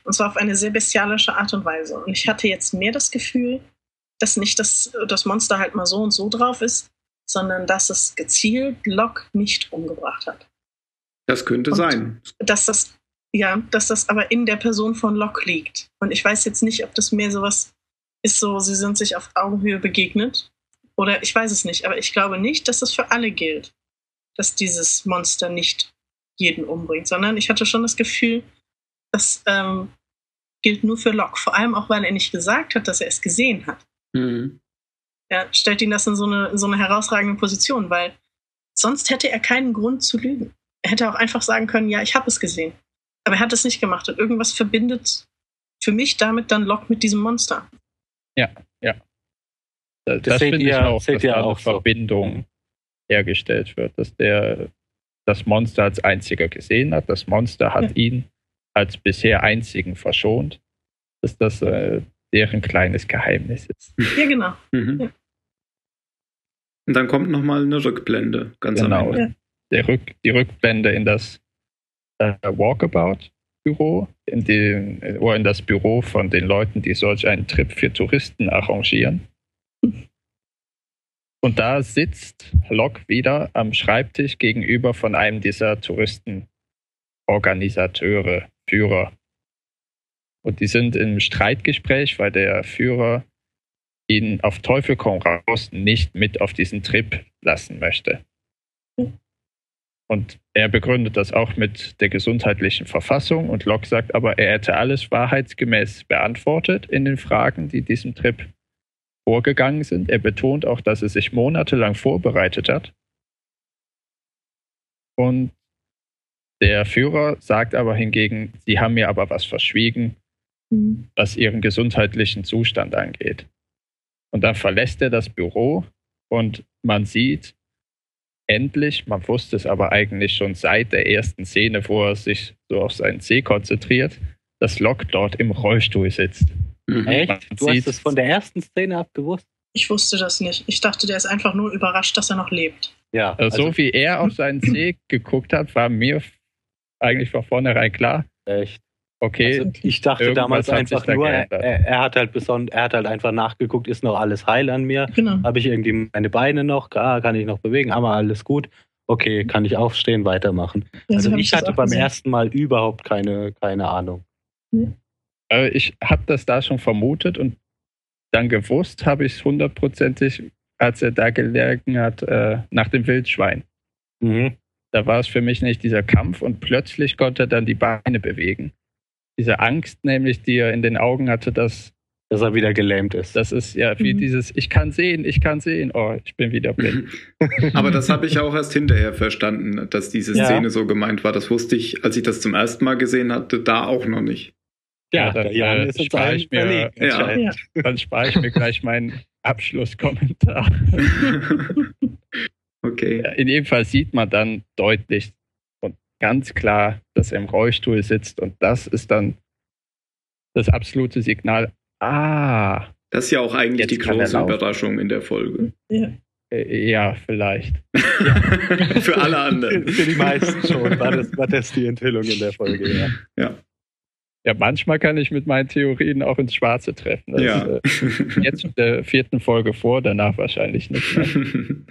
Und zwar auf eine sehr bestialische Art und Weise. Und ich hatte jetzt mehr das Gefühl, dass nicht das, das Monster halt mal so und so drauf ist, sondern dass es gezielt Locke nicht umgebracht hat. das könnte Und- sein. Dass das, ja, dass das aber in der Person von Locke liegt. Und ich weiß jetzt nicht, ob das mehr sowas ist, so, sie sind sich auf Augenhöhe begegnet. Oder ich weiß es nicht, aber ich glaube nicht, dass das für alle gilt, dass dieses Monster nicht jeden umbringt, sondern ich hatte schon das Gefühl, das ähm, gilt nur für Locke. Vor allem auch, weil er nicht gesagt hat, dass er es gesehen hat. Mhm. Ja, stellt ihn das in so eine, in so eine herausragende Position, weil sonst hätte er keinen Grund zu lügen. Er hätte auch einfach sagen können, ja, ich habe es gesehen. Aber er hat es nicht gemacht und irgendwas verbindet für mich damit dann Locke mit diesem Monster. Das, Das seht finde ich ihr- auch, seht dass ihr da eine auch so. Verbindung hergestellt wird, dass der das Monster als einziger gesehen hat. Das Monster hat Ja. ihn als bisher einzigen verschont, dass das äh, deren kleines Geheimnis ist. Ja, genau. Mhm. Ja. Und dann kommt nochmal eine Rückblende, ganz am Genau. Ende. Ja. Der Rück, die Rückblende in das äh, Walkabout-Büro, in, oder in das Büro von den Leuten, die solch einen Trip für Touristen arrangieren. Und da sitzt Locke wieder am Schreibtisch gegenüber von einem dieser Touristenorganisateure, Führer. Und die sind im Streitgespräch, weil der Führer ihn auf Teufel komm raus nicht mit auf diesen Trip lassen möchte. Und er begründet das auch mit der gesundheitlichen Verfassung und Locke sagt aber, er hätte alles wahrheitsgemäß beantwortet in den Fragen, die diesem Trip vorgegangen sind. Er betont auch, dass er sich monatelang vorbereitet hat. Und der Führer sagt aber hingegen, sie haben mir aber was verschwiegen, Mhm. was ihren gesundheitlichen Zustand angeht. Und dann verlässt er das Büro und man sieht endlich, man wusste es aber eigentlich schon seit der ersten Szene, wo er sich so auf seinen See konzentriert, dass Locke dort im Rollstuhl sitzt. Mhm. Echt? Man Du hast es von der ersten Szene abgewusst? Ich wusste das nicht. Ich dachte, der ist einfach nur überrascht, dass er noch lebt. Ja. Also, so wie er auf seinen See geguckt hat, war mir eigentlich von vornherein klar, echt. Okay, Also ich dachte damals einfach da nur, er, er hat halt beson er hat halt einfach nachgeguckt, ist noch alles heil an mir. Genau. Habe ich irgendwie meine Beine noch, ah, kann ich noch bewegen, aber alles gut. okay, kann ich aufstehen, weitermachen. Ja, so also ich hatte beim gesehen. ersten Mal überhaupt keine, keine Ahnung. Äh, ich habe das da schon vermutet und dann gewusst habe ich es hundertprozentig, als er da gelegen hat äh, nach dem Wildschwein. Mhm. Da war es für mich nicht dieser Kampf und plötzlich konnte er dann die Beine bewegen. Diese Angst nämlich, die er in den Augen hatte, dass Dass er wieder gelähmt ist. das ist ja wie Mhm. dieses Ich kann sehen, ich kann sehen. Oh, ich bin wieder blind. Aber das habe ich auch erst hinterher verstanden, dass diese Ja. Szene so gemeint war. Das wusste ich, als ich das zum ersten Mal gesehen hatte, da auch noch nicht. Ja, ja, dann, äh, spare ich mir- überlegen. Ja. anscheinend. Dann spare ich mir gleich meinen Abschlusskommentar. okay. Ja, In jedem Fall sieht man dann deutlich ganz klar, dass er im Rollstuhl sitzt und das ist dann das absolute Signal. Ah, Das ist ja auch eigentlich die große. Überraschung in der Folge. Ja. äh, ja, vielleicht. Für alle anderen. Für die meisten schon war das, war das die Enthüllung in der Folge. Ja. Ja, manchmal kann ich mit meinen Theorien auch ins Schwarze treffen. Das Ja. ist, äh, jetzt in der vierten Folge vor, danach wahrscheinlich nicht mehr.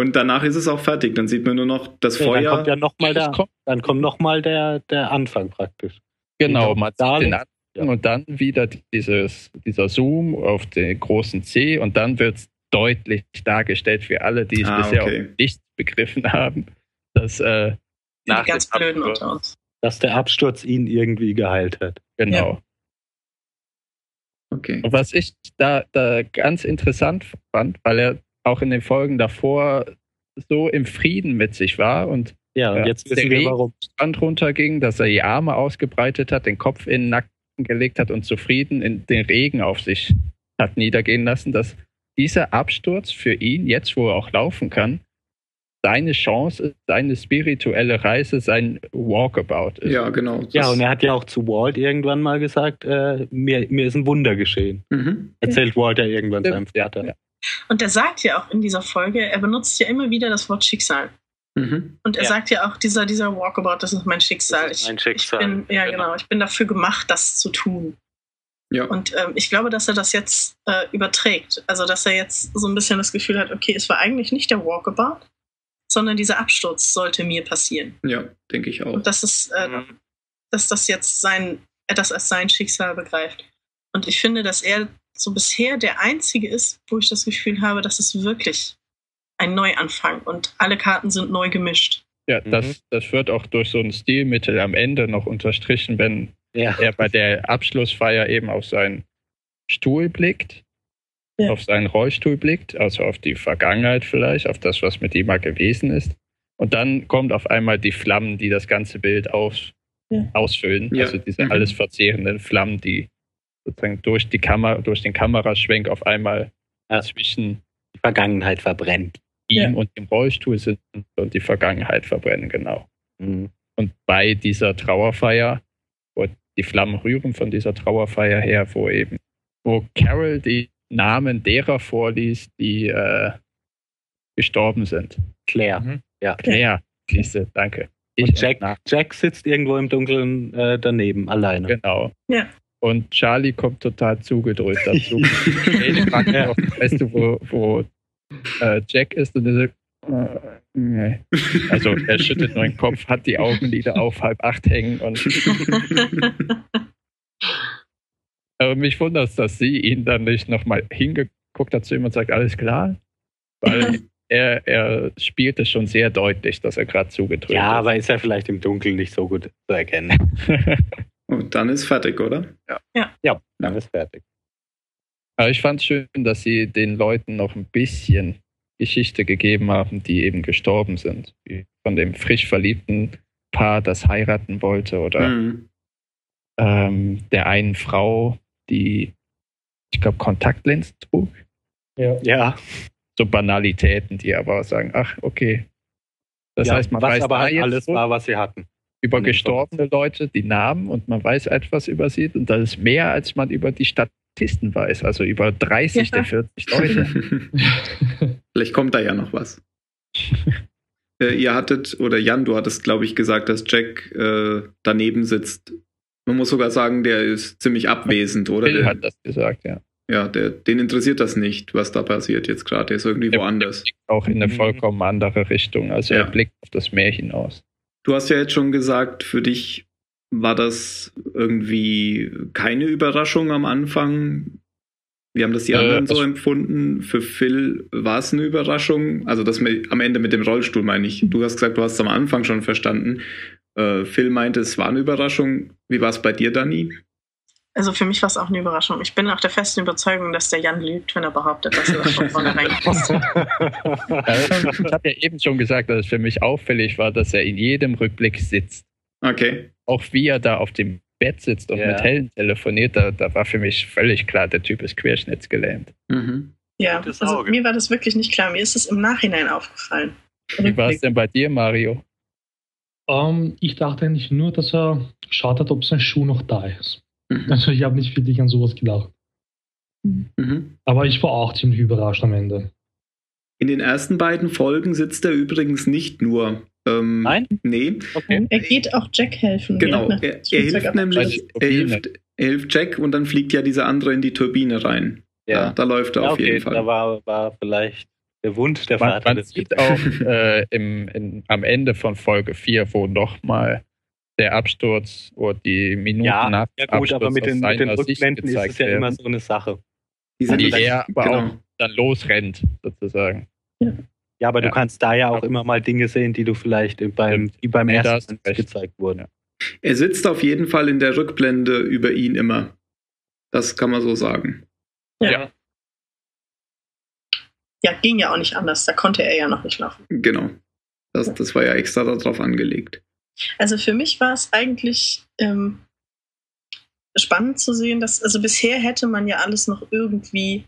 Und danach ist es auch fertig. Dann sieht man nur noch das Ja, dann Feuer. kommt ja nochmal der, kommt- dann kommt noch mal der, der Anfang praktisch. Genau, man Da sieht den Anfang und dann wieder dieses, dieser Zoom auf den großen C und dann wird es deutlich dargestellt für alle, die es Ah, bisher okay. auch nicht begriffen haben, dass äh, Die nach ganz blöden unter uns. Dass der Absturz ihn irgendwie geheilt hat. Genau. okay. Und was ich da, da ganz interessant fand, weil er auch in den Folgen davor so im Frieden mit sich war und Ja, und Ja, jetzt der wissen wir warum. Strand runterging, dass er die Arme ausgebreitet hat, den Kopf in den Nacken gelegt hat und zufrieden in den Regen auf sich hat niedergehen lassen, dass dieser Absturz für ihn, jetzt wo er auch laufen kann, seine Chance ist, seine spirituelle Reise, sein Walkabout ist. Ja, genau. Das- Ja, und er hat ja auch zu Walt irgendwann mal gesagt, äh, mir, mir ist ein Wunder geschehen. Mhm. Erzählt Walt ja irgendwann seinem Ja, Vater. ja. Und er sagt ja auch in dieser Folge, er benutzt ja immer wieder das Wort Schicksal. Mhm. Und er Ja. sagt ja auch, dieser, dieser Walkabout, das ist mein Schicksal. Das ist Ich- mein Schicksal. Ich bin, ja, Genau. genau. Ich bin dafür gemacht, das zu tun. Ja. Und ähm, ich glaube, dass er das jetzt äh, überträgt. Also, dass er jetzt so ein bisschen das Gefühl hat, okay, es war eigentlich nicht der Walkabout, sondern dieser Absturz sollte mir passieren. ja, denke ich auch. Und das ist, äh, Mhm. dass das jetzt sein, er das als sein Schicksal begreift. Und ich finde, dass er so bisher der Einzige ist, wo ich das Gefühl habe, dass es wirklich ein Neuanfang und alle Karten sind neu gemischt. Ja, Mhm. das, das wird auch durch so ein Stilmittel am Ende noch unterstrichen, wenn Ja. er bei der Abschlussfeier eben auf seinen Stuhl blickt, Ja. auf seinen Rollstuhl blickt, also auf die Vergangenheit vielleicht, auf das, was mit ihm mal gewesen ist. Und dann kommt auf einmal die Flammen, die das ganze Bild aus, Ja. ausfüllen. Ja. Also diese Mhm. alles verzehrenden Flammen, die sozusagen durch die Kamera, durch den Kameraschwenk auf einmal Ja. zwischen Die Vergangenheit verbrennt. ihm Ja. und dem Rollstuhl sind und die Vergangenheit verbrennen, genau. Mhm. Und bei dieser Trauerfeier, wo die Flammen rühren von dieser Trauerfeier her, wo eben, wo Carol die Namen derer vorliest, die äh, gestorben sind. Claire. Mhm. Ja. Claire, siehste, danke. Und Ich Jack, nach, Jack sitzt irgendwo im Dunkeln äh, daneben, alleine. genau. Ja. Und Charlie kommt total zugedrückt dazu. Jede fragt Ja. auch, weißt du, wo, wo äh, Jack ist und er sagt, äh, nee. Also er schüttelt nur den Kopf, hat die Augenlider auf halb acht hängen und Aber mich wundert es, dass sie ihn dann nicht nochmal hingeguckt hat zu ihm und sagt, alles klar? Weil er, er spielt es schon sehr deutlich, dass er gerade zugedrückt Ja, ist. aber ist ja vielleicht im Dunkeln nicht so gut zu erkennen. Und dann ist fertig, oder? Ja, dann ist fertig. Aber ich fand es schön, dass sie den Leuten noch ein bisschen Geschichte gegeben haben, die eben gestorben sind. Wie von dem frisch verliebten Paar, das heiraten wollte oder Mhm. ähm, der einen Frau, die, ich glaube, Kontaktlinsen trug. Ja, So Banalitäten, die aber sagen, ach, okay. Das ja heißt, man was weiß aber halt alles war, was sie hatten. Über gestorbene Leute die Namen und man weiß etwas über sie und das ist mehr, als man über die Statisten weiß. Also über 30 Ja. der 40 Leute. Vielleicht kommt da ja noch was. äh, ihr hattet, oder Jan, du hattest, glaube ich, gesagt, dass Jack äh, daneben sitzt. Man muss sogar sagen, der ist ziemlich abwesend, oder? Der- hat das gesagt, ja. ja, der, den interessiert das nicht, was da passiert jetzt gerade. Der ist irgendwie Der woanders. blickt auch in eine Mhm. vollkommen andere Richtung. Also Ja. er blickt auf das Meer hinaus. Du hast ja jetzt schon gesagt, für dich war das irgendwie keine Überraschung am Anfang. Wie haben das die Äh, anderen so das- empfunden? Für Phil war es eine Überraschung. Also das mit, am Ende mit dem Rollstuhl meine ich. Du hast gesagt, du hast es am Anfang schon verstanden. Äh, Phil meinte, es war eine Überraschung. Wie war es bei dir, Dani? Also für mich war es auch eine Überraschung. Ich bin auch der festen Überzeugung, dass der Jan lügt, wenn er behauptet, dass er das von vornherein gewusst hat. Äh, ich habe ja eben schon gesagt, dass es für mich auffällig war, dass er in jedem Rückblick sitzt. Okay. Auch wie er da auf dem Bett sitzt und Ja. mit Helen telefoniert, da, da war für mich völlig klar, der Typ ist querschnittsgelähmt. Mhm. Ja, also mir war das wirklich nicht klar. Mir ist es im Nachhinein aufgefallen. Wie war es denn bei dir, Mario? Ähm, ich dachte eigentlich nur, dass er geschaut hat, ob sein Schuh noch da ist. Mhm. Also ich habe nicht wirklich an sowas gedacht. Mhm. Aber ich war auch ziemlich überrascht am Ende. In den ersten beiden Folgen sitzt er übrigens nicht nur. Ähm, Nein? Nee, Okay. Er geht auch Jack helfen. genau. Er, er Flugzeug hilft nämlich, er hilft, er hilft Jack und dann fliegt ja dieser andere in die Turbine rein. Ja, Ja. da läuft er Ja, auf okay, jeden Fall. da war, war vielleicht der Wunsch der Man, Vater man sieht auch äh, im, in, am Ende von Folge 4, wo nochmal der Absturz oder die Minuten Ja, nach Ja dem gut, aber Absturz mit den, mit den Rückblenden ist es ja werden, immer so eine Sache. Die sind die er aber genau. auch dann losrennt, sozusagen. Ja, aber Ja. du kannst da ja auch immer mal Dinge sehen, die du vielleicht beim, die beim Nee, ersten gezeigt wurden. Ja. Er sitzt auf jeden Fall in der Rückblende über ihn immer. Das kann man so sagen. Ja. Ja. ja, ging ja auch nicht anders. Da konnte er ja noch nicht laufen. Genau. Das, das war ja extra darauf angelegt. Also für mich war es eigentlich ähm, spannend zu sehen, dass, also bisher hätte man ja alles noch irgendwie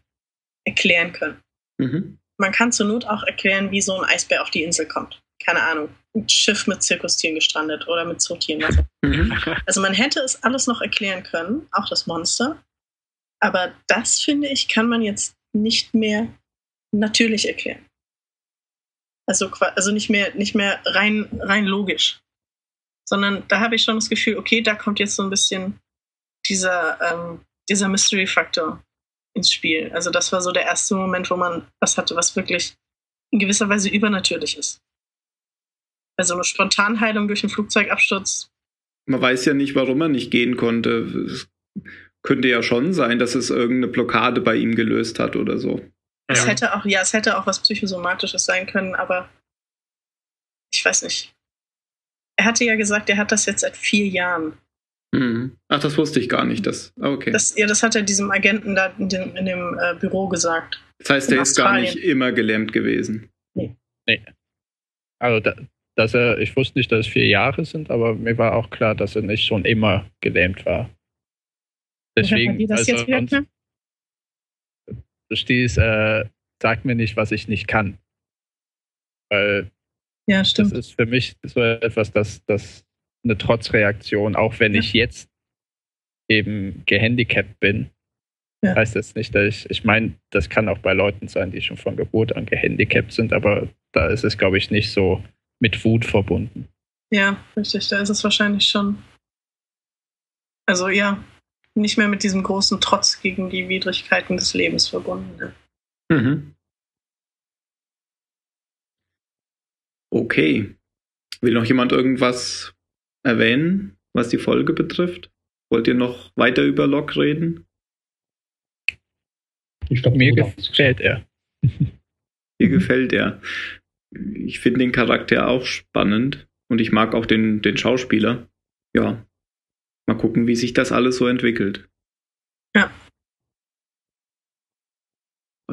erklären können. Mhm. Man kann zur Not auch erklären, wie so ein Eisbär auf die Insel kommt. Keine Ahnung. Ein Schiff mit Zirkustieren gestrandet oder mit Zootieren. was auch Mhm. Also man hätte es alles noch erklären können, auch das Monster. Aber das, finde ich, kann man jetzt nicht mehr natürlich erklären. Also, also nicht mehr, nicht mehr rein, rein logisch. Sondern da habe ich schon das Gefühl, okay, da kommt jetzt so ein bisschen dieser, ähm, dieser Mystery-Faktor ins Spiel. Also das war so der erste Moment, wo man was hatte, was wirklich in gewisser Weise übernatürlich ist. Also eine Spontanheilung durch einen Flugzeugabsturz Man weiß ja nicht, warum er nicht gehen konnte. Es könnte ja schon sein, dass es irgendeine Blockade bei ihm gelöst hat oder so. Es hätte auch, ja, es hätte auch was Psychosomatisches sein können, aber ich weiß nicht. Er hatte ja gesagt, er hat das jetzt seit vier Jahren. Mhm. Ach, das wusste ich gar nicht. Das, ah, okay. Das, Das, ja, das hat er diesem Agenten da in dem, in dem äh, Büro gesagt. heißt, er in ist gar nicht immer gelähmt gewesen. Also, da, dass er, ich wusste nicht, dass es vier Jahre sind, aber mir war auch klar, dass er nicht schon immer gelähmt war. Deswegen, Wie das also, jetzt wieder und klar? du stehst, äh, sag mir nicht, was ich nicht kann. Weil Ja, das stimmt. ist für mich so etwas, das, das eine Trotzreaktion, auch wenn Ja. ich jetzt eben gehandicapt bin, Ja. heißt das nicht, dass ich, ich meine, das kann auch bei Leuten sein, die schon von Geburt an gehandicapt sind, aber da ist es, glaube ich, nicht so mit Wut verbunden. Ja, richtig. Da ist es wahrscheinlich schon. Also ja, nicht mehr mit diesem großen Trotz gegen die Widrigkeiten des Lebens verbunden. ne? Mhm. Okay. Will noch jemand irgendwas erwähnen, was die Folge betrifft? Wollt ihr noch weiter über Locke reden? Ich glaube, Mir gefällt er. Mir gefällt er. Ich finde den Charakter auch spannend und ich mag auch den, den Schauspieler. Ja. Mal gucken, wie sich das alles so entwickelt. Ja.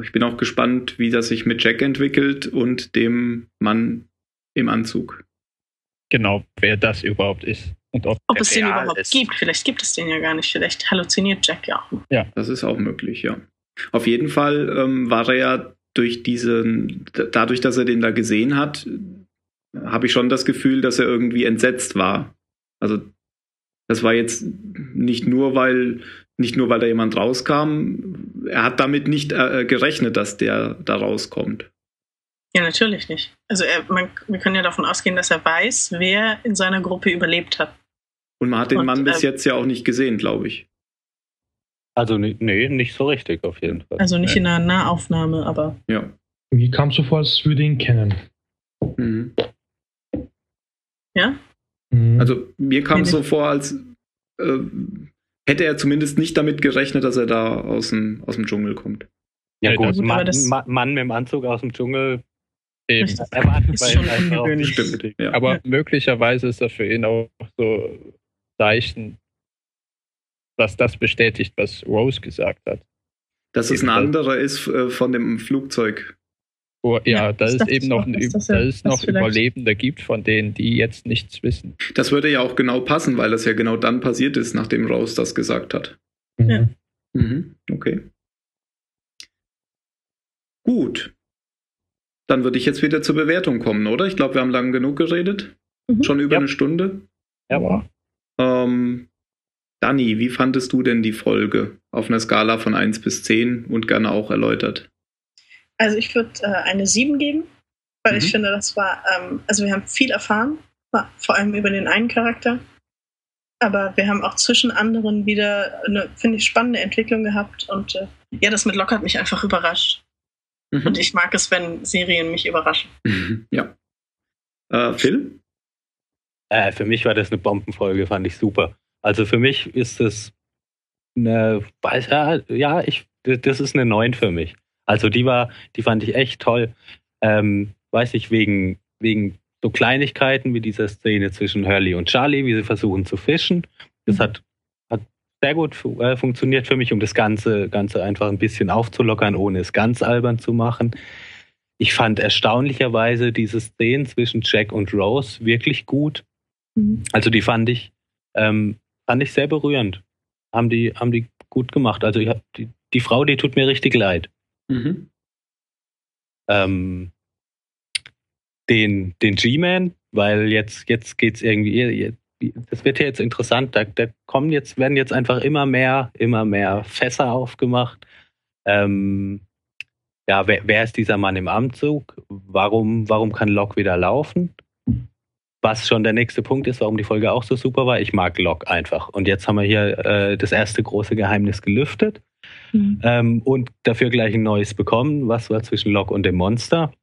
Ich bin auch gespannt, wie das sich mit Jack entwickelt und dem Mann im Anzug. Genau, wer das überhaupt ist. Und ob, Ob es den überhaupt ist. gibt. Vielleicht gibt es den ja gar nicht. Vielleicht halluziniert Jack ja auch. Das ist auch möglich, ja. Auf jeden Fall ähm, war er ja durch diesen, dadurch, dass er den da gesehen hat, habe ich schon das Gefühl, dass er irgendwie entsetzt war. Also das war jetzt nicht nur, weil nicht nur, weil da jemand rauskam. Er hat damit nicht äh, gerechnet, dass der da rauskommt. Ja, natürlich nicht. Also er, man, wir können ja davon ausgehen, dass er weiß, wer in seiner Gruppe überlebt hat. Und man hat den Und, Mann bis äh, jetzt ja auch nicht gesehen, glaube ich. Also nee, nicht so richtig auf jeden Fall. Also nicht in einer Nahaufnahme, aber. Ja. Mir kam so vor, als würde ihn kennen. Mhm. Ja? Mhm. Also mir kam Nee, es so vor, als äh, hätte er zumindest nicht damit gerechnet, dass er da aus dem, aus dem Dschungel kommt. ja Nee, gut, das- aber Mann, Mann mit dem Anzug aus dem Dschungel Eben. Auch ungewöhnlich. nicht Stimmt. Ja. Aber möglicherweise ist er für ihn auch so Zeichen, dass das bestätigt, was Rose gesagt hat. Dass es ein anderer ist äh, von dem Flugzeug. Oh, ja, Ja, da das ist dachte eben noch ein dass Üb- das da ja- ist das noch Überlebender gibt, von denen die jetzt nichts wissen. Das würde ja auch genau passen, weil das ja genau dann passiert ist, nachdem Rose das gesagt hat. Ja. Mhm, okay. Gut. Dann würde ich jetzt wieder zur Bewertung kommen, oder? Ich glaube, wir haben lang genug geredet. Mhm. Schon über Ja. eine Stunde. Ja, Ähm, Dani, wie fandest du denn die Folge auf einer Skala von 1 bis 10 und gerne auch erläutert? Also ich würde äh, eine 7 geben, weil Mhm. ich finde, das war, ähm, also wir haben viel erfahren, vor allem über den einen Charakter. Aber wir haben auch zwischen anderen wieder eine, finde ich, spannende Entwicklung gehabt. Und äh, ja, das mit Locke hat mich einfach überrascht. Mhm. Und ich mag es, wenn Serien mich überraschen. ja. Äh, Phil? Äh, für mich war das eine Bombenfolge, fand ich super. Also für mich ist es eine, weiß, ja, ja, ich, das ist eine 9 für mich. Also die war, die fand ich echt toll. Ähm, weiß ich, wegen, wegen so Kleinigkeiten wie dieser Szene zwischen Hurley und Charlie, wie sie versuchen zu fischen. Das hat, hat sehr gut äh, funktioniert für mich, um das Ganze, Ganze einfach ein bisschen aufzulockern, ohne es ganz albern zu machen. Ich fand erstaunlicherweise diese Szenen zwischen Jack und Rose wirklich gut. Also die fand ich, ähm, fand ich sehr berührend. Haben die, haben die gut gemacht. Also ich hab die, die Frau, die tut mir richtig leid. Mhm. Ähm, den, den G-Man, weil jetzt, jetzt geht's irgendwie, jetzt, das wird ja jetzt interessant. Da, da kommen jetzt, werden jetzt einfach immer mehr, immer mehr Fässer aufgemacht. Ähm, ja, wer, wer ist dieser Mann im Anzug? Warum, warum kann Locke wieder laufen? Was schon der nächste Punkt ist, warum die Folge auch so super war. Ich mag Locke einfach. Und jetzt haben wir hier äh, das erste große Geheimnis gelüftet ähm, und dafür gleich ein neues bekommen. Was war zwischen Locke und dem Monster?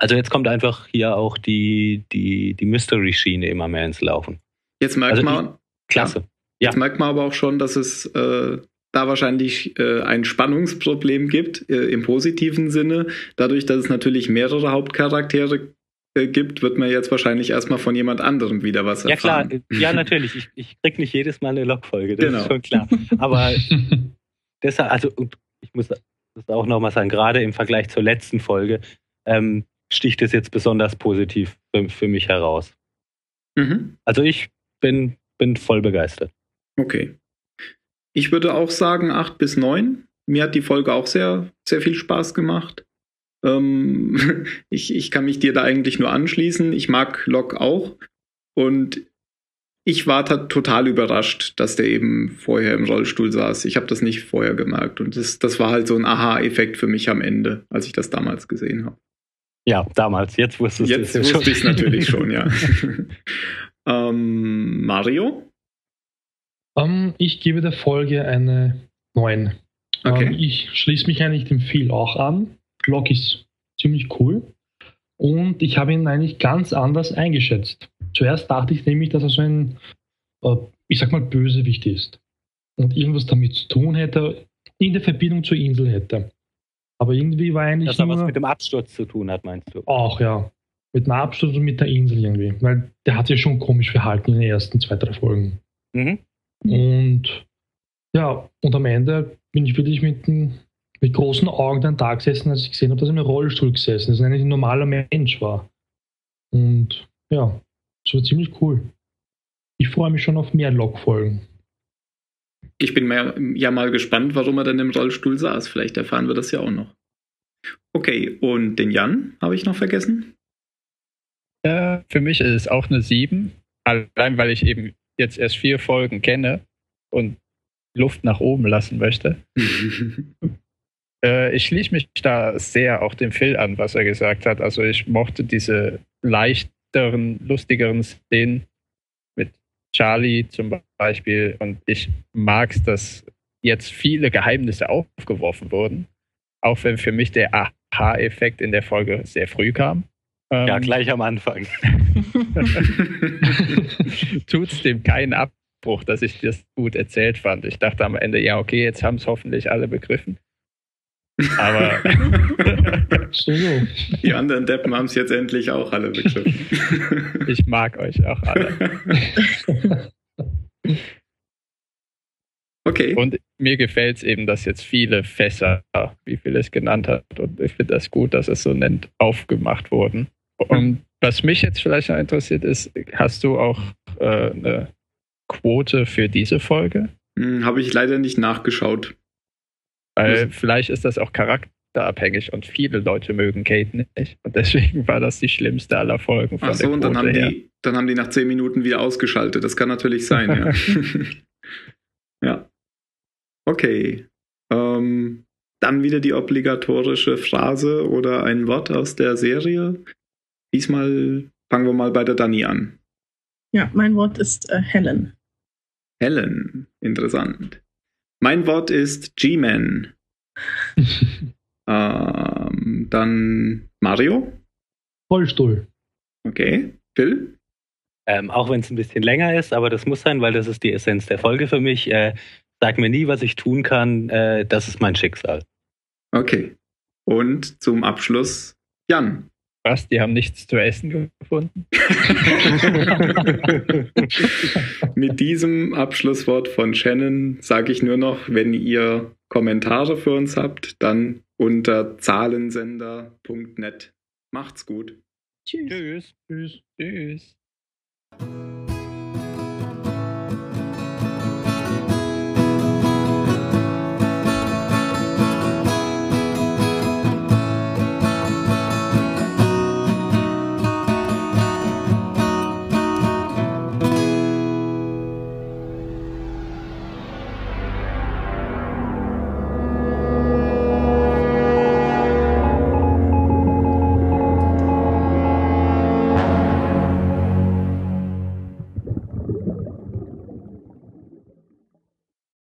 Also jetzt kommt einfach hier auch die, die, die Mystery-Schiene immer mehr ins Laufen. Jetzt merkt Also man, Klasse. Jetzt merkt man aber auch schon, dass es äh, da wahrscheinlich äh, ein Spannungsproblem gibt, äh, im positiven Sinne. Dadurch, dass es natürlich mehrere Hauptcharaktere äh, gibt, wird man jetzt wahrscheinlich erstmal von jemand anderem wieder was Ja klar, erfahren. ja natürlich. Ich, ich krieg nicht jedes Mal eine Log-Folge, das Genau. ist schon klar. Aber deshalb, also und ich muss das auch nochmal sagen, gerade im Vergleich zur letzten Folge ähm, sticht es jetzt besonders positiv für, für mich heraus. Mhm. Also ich bin, bin voll begeistert. Okay. Ich würde auch sagen 8 bis 9. Mir hat die Folge auch sehr, sehr viel Spaß gemacht. Ähm, ich, ich kann mich dir da eigentlich nur anschließen. Ich mag Locke auch. Und ich war ta- total überrascht, dass der eben vorher im Rollstuhl saß. Ich habe das nicht vorher gemerkt. Und das, das war halt so ein Aha-Effekt für mich am Ende, als ich das damals gesehen habe. Ja, damals. Jetzt wusstest du Jetzt es ja wusste ich es natürlich schon, ja. ähm, Mario? Ähm, ich gebe der Folge eine 9. Okay. Ähm, ich schließe mich eigentlich dem Phil auch an. Locke ist ziemlich cool. Und ich habe ihn eigentlich ganz anders eingeschätzt. Zuerst dachte ich nämlich, dass er so ein, äh, ich sag mal, Bösewicht ist. Und irgendwas damit zu tun hätte, in der Verbindung zur Insel hätte. Aber irgendwie war eigentlich Dass er was mit dem Absturz zu tun hat, meinst du? auch, ja. Mit einem Absturz und mit der Insel irgendwie. Weil der hat sich schon komisch verhalten in den ersten zwei, drei Folgen. Mhm. Und ja, und am Ende bin ich wirklich mit, n- mit großen Augen dann da gesessen, als ich gesehen habe, dass er im Rollstuhl gesessen ist und eigentlich ein normaler Mensch war. Und ja, das war ziemlich cool. Ich freue mich schon auf mehr Log-Folgen. Ich bin mehr, ja mal gespannt, warum er denn im Rollstuhl saß. Vielleicht erfahren wir das ja auch noch. Okay, und den Jan habe ich noch vergessen? Ja, für mich ist es auch eine 7. Allein weil ich eben jetzt erst vier Folgen kenne und Luft nach oben lassen möchte. Äh, ich schließe mich da sehr auch dem Phil an, was er gesagt hat. Also ich mochte diese leichteren, lustigeren Szenen Charlie zum Beispiel. Und ich mag es, dass jetzt viele Geheimnisse aufgeworfen wurden. Auch wenn für mich der Aha-Effekt in der Folge sehr früh kam. Ähm, ja, gleich am Anfang. Tut es dem keinen Abbruch, dass ich das gut erzählt fand. Ich dachte am Ende, ja, okay, jetzt haben es hoffentlich alle begriffen. Aber die anderen Deppen haben es jetzt endlich auch alle begriffen. ich mag euch auch alle. Okay. Und mir gefällt es eben, dass jetzt viele Fässer, wie Phil es genannt hat, und ich finde das gut, dass es so nennt, aufgemacht wurden. Und was mich jetzt vielleicht noch interessiert ist, hast du auch äh, eine Quote für diese Folge? Hm, Habe ich leider nicht nachgeschaut. Weil Was? vielleicht ist das auch charakterabhängig und viele Leute mögen Kate nicht. Und deswegen war das die schlimmste aller Folgen von Ach so, und dann haben, die, dann haben die nach zehn Minuten wieder ausgeschaltet. Das kann natürlich sein, ja. ja. Okay. Ähm, dann wieder die obligatorische Phrase oder ein Wort aus der Serie. Diesmal fangen wir mal bei der Dani an. Ja, mein Wort ist äh, Helen. Helen, interessant. Mein Wort ist G-Man. ähm, dann Mario. Vollstuhl. Okay. Phil? Ähm, auch wenn es ein bisschen länger ist, aber das muss sein, weil das ist die Essenz der Folge für mich. Äh, sag mir nie, was ich tun kann. Äh, das ist mein Schicksal. Okay. Und zum Abschluss Jan. Was? Die haben nichts zu essen gefunden? Mit diesem Abschlusswort von Shannon sage ich nur noch, wenn ihr Kommentare für uns habt, dann unter zahlensender.net. Macht's gut. Tschüss. Tschüss. Tschüss. Tschüss.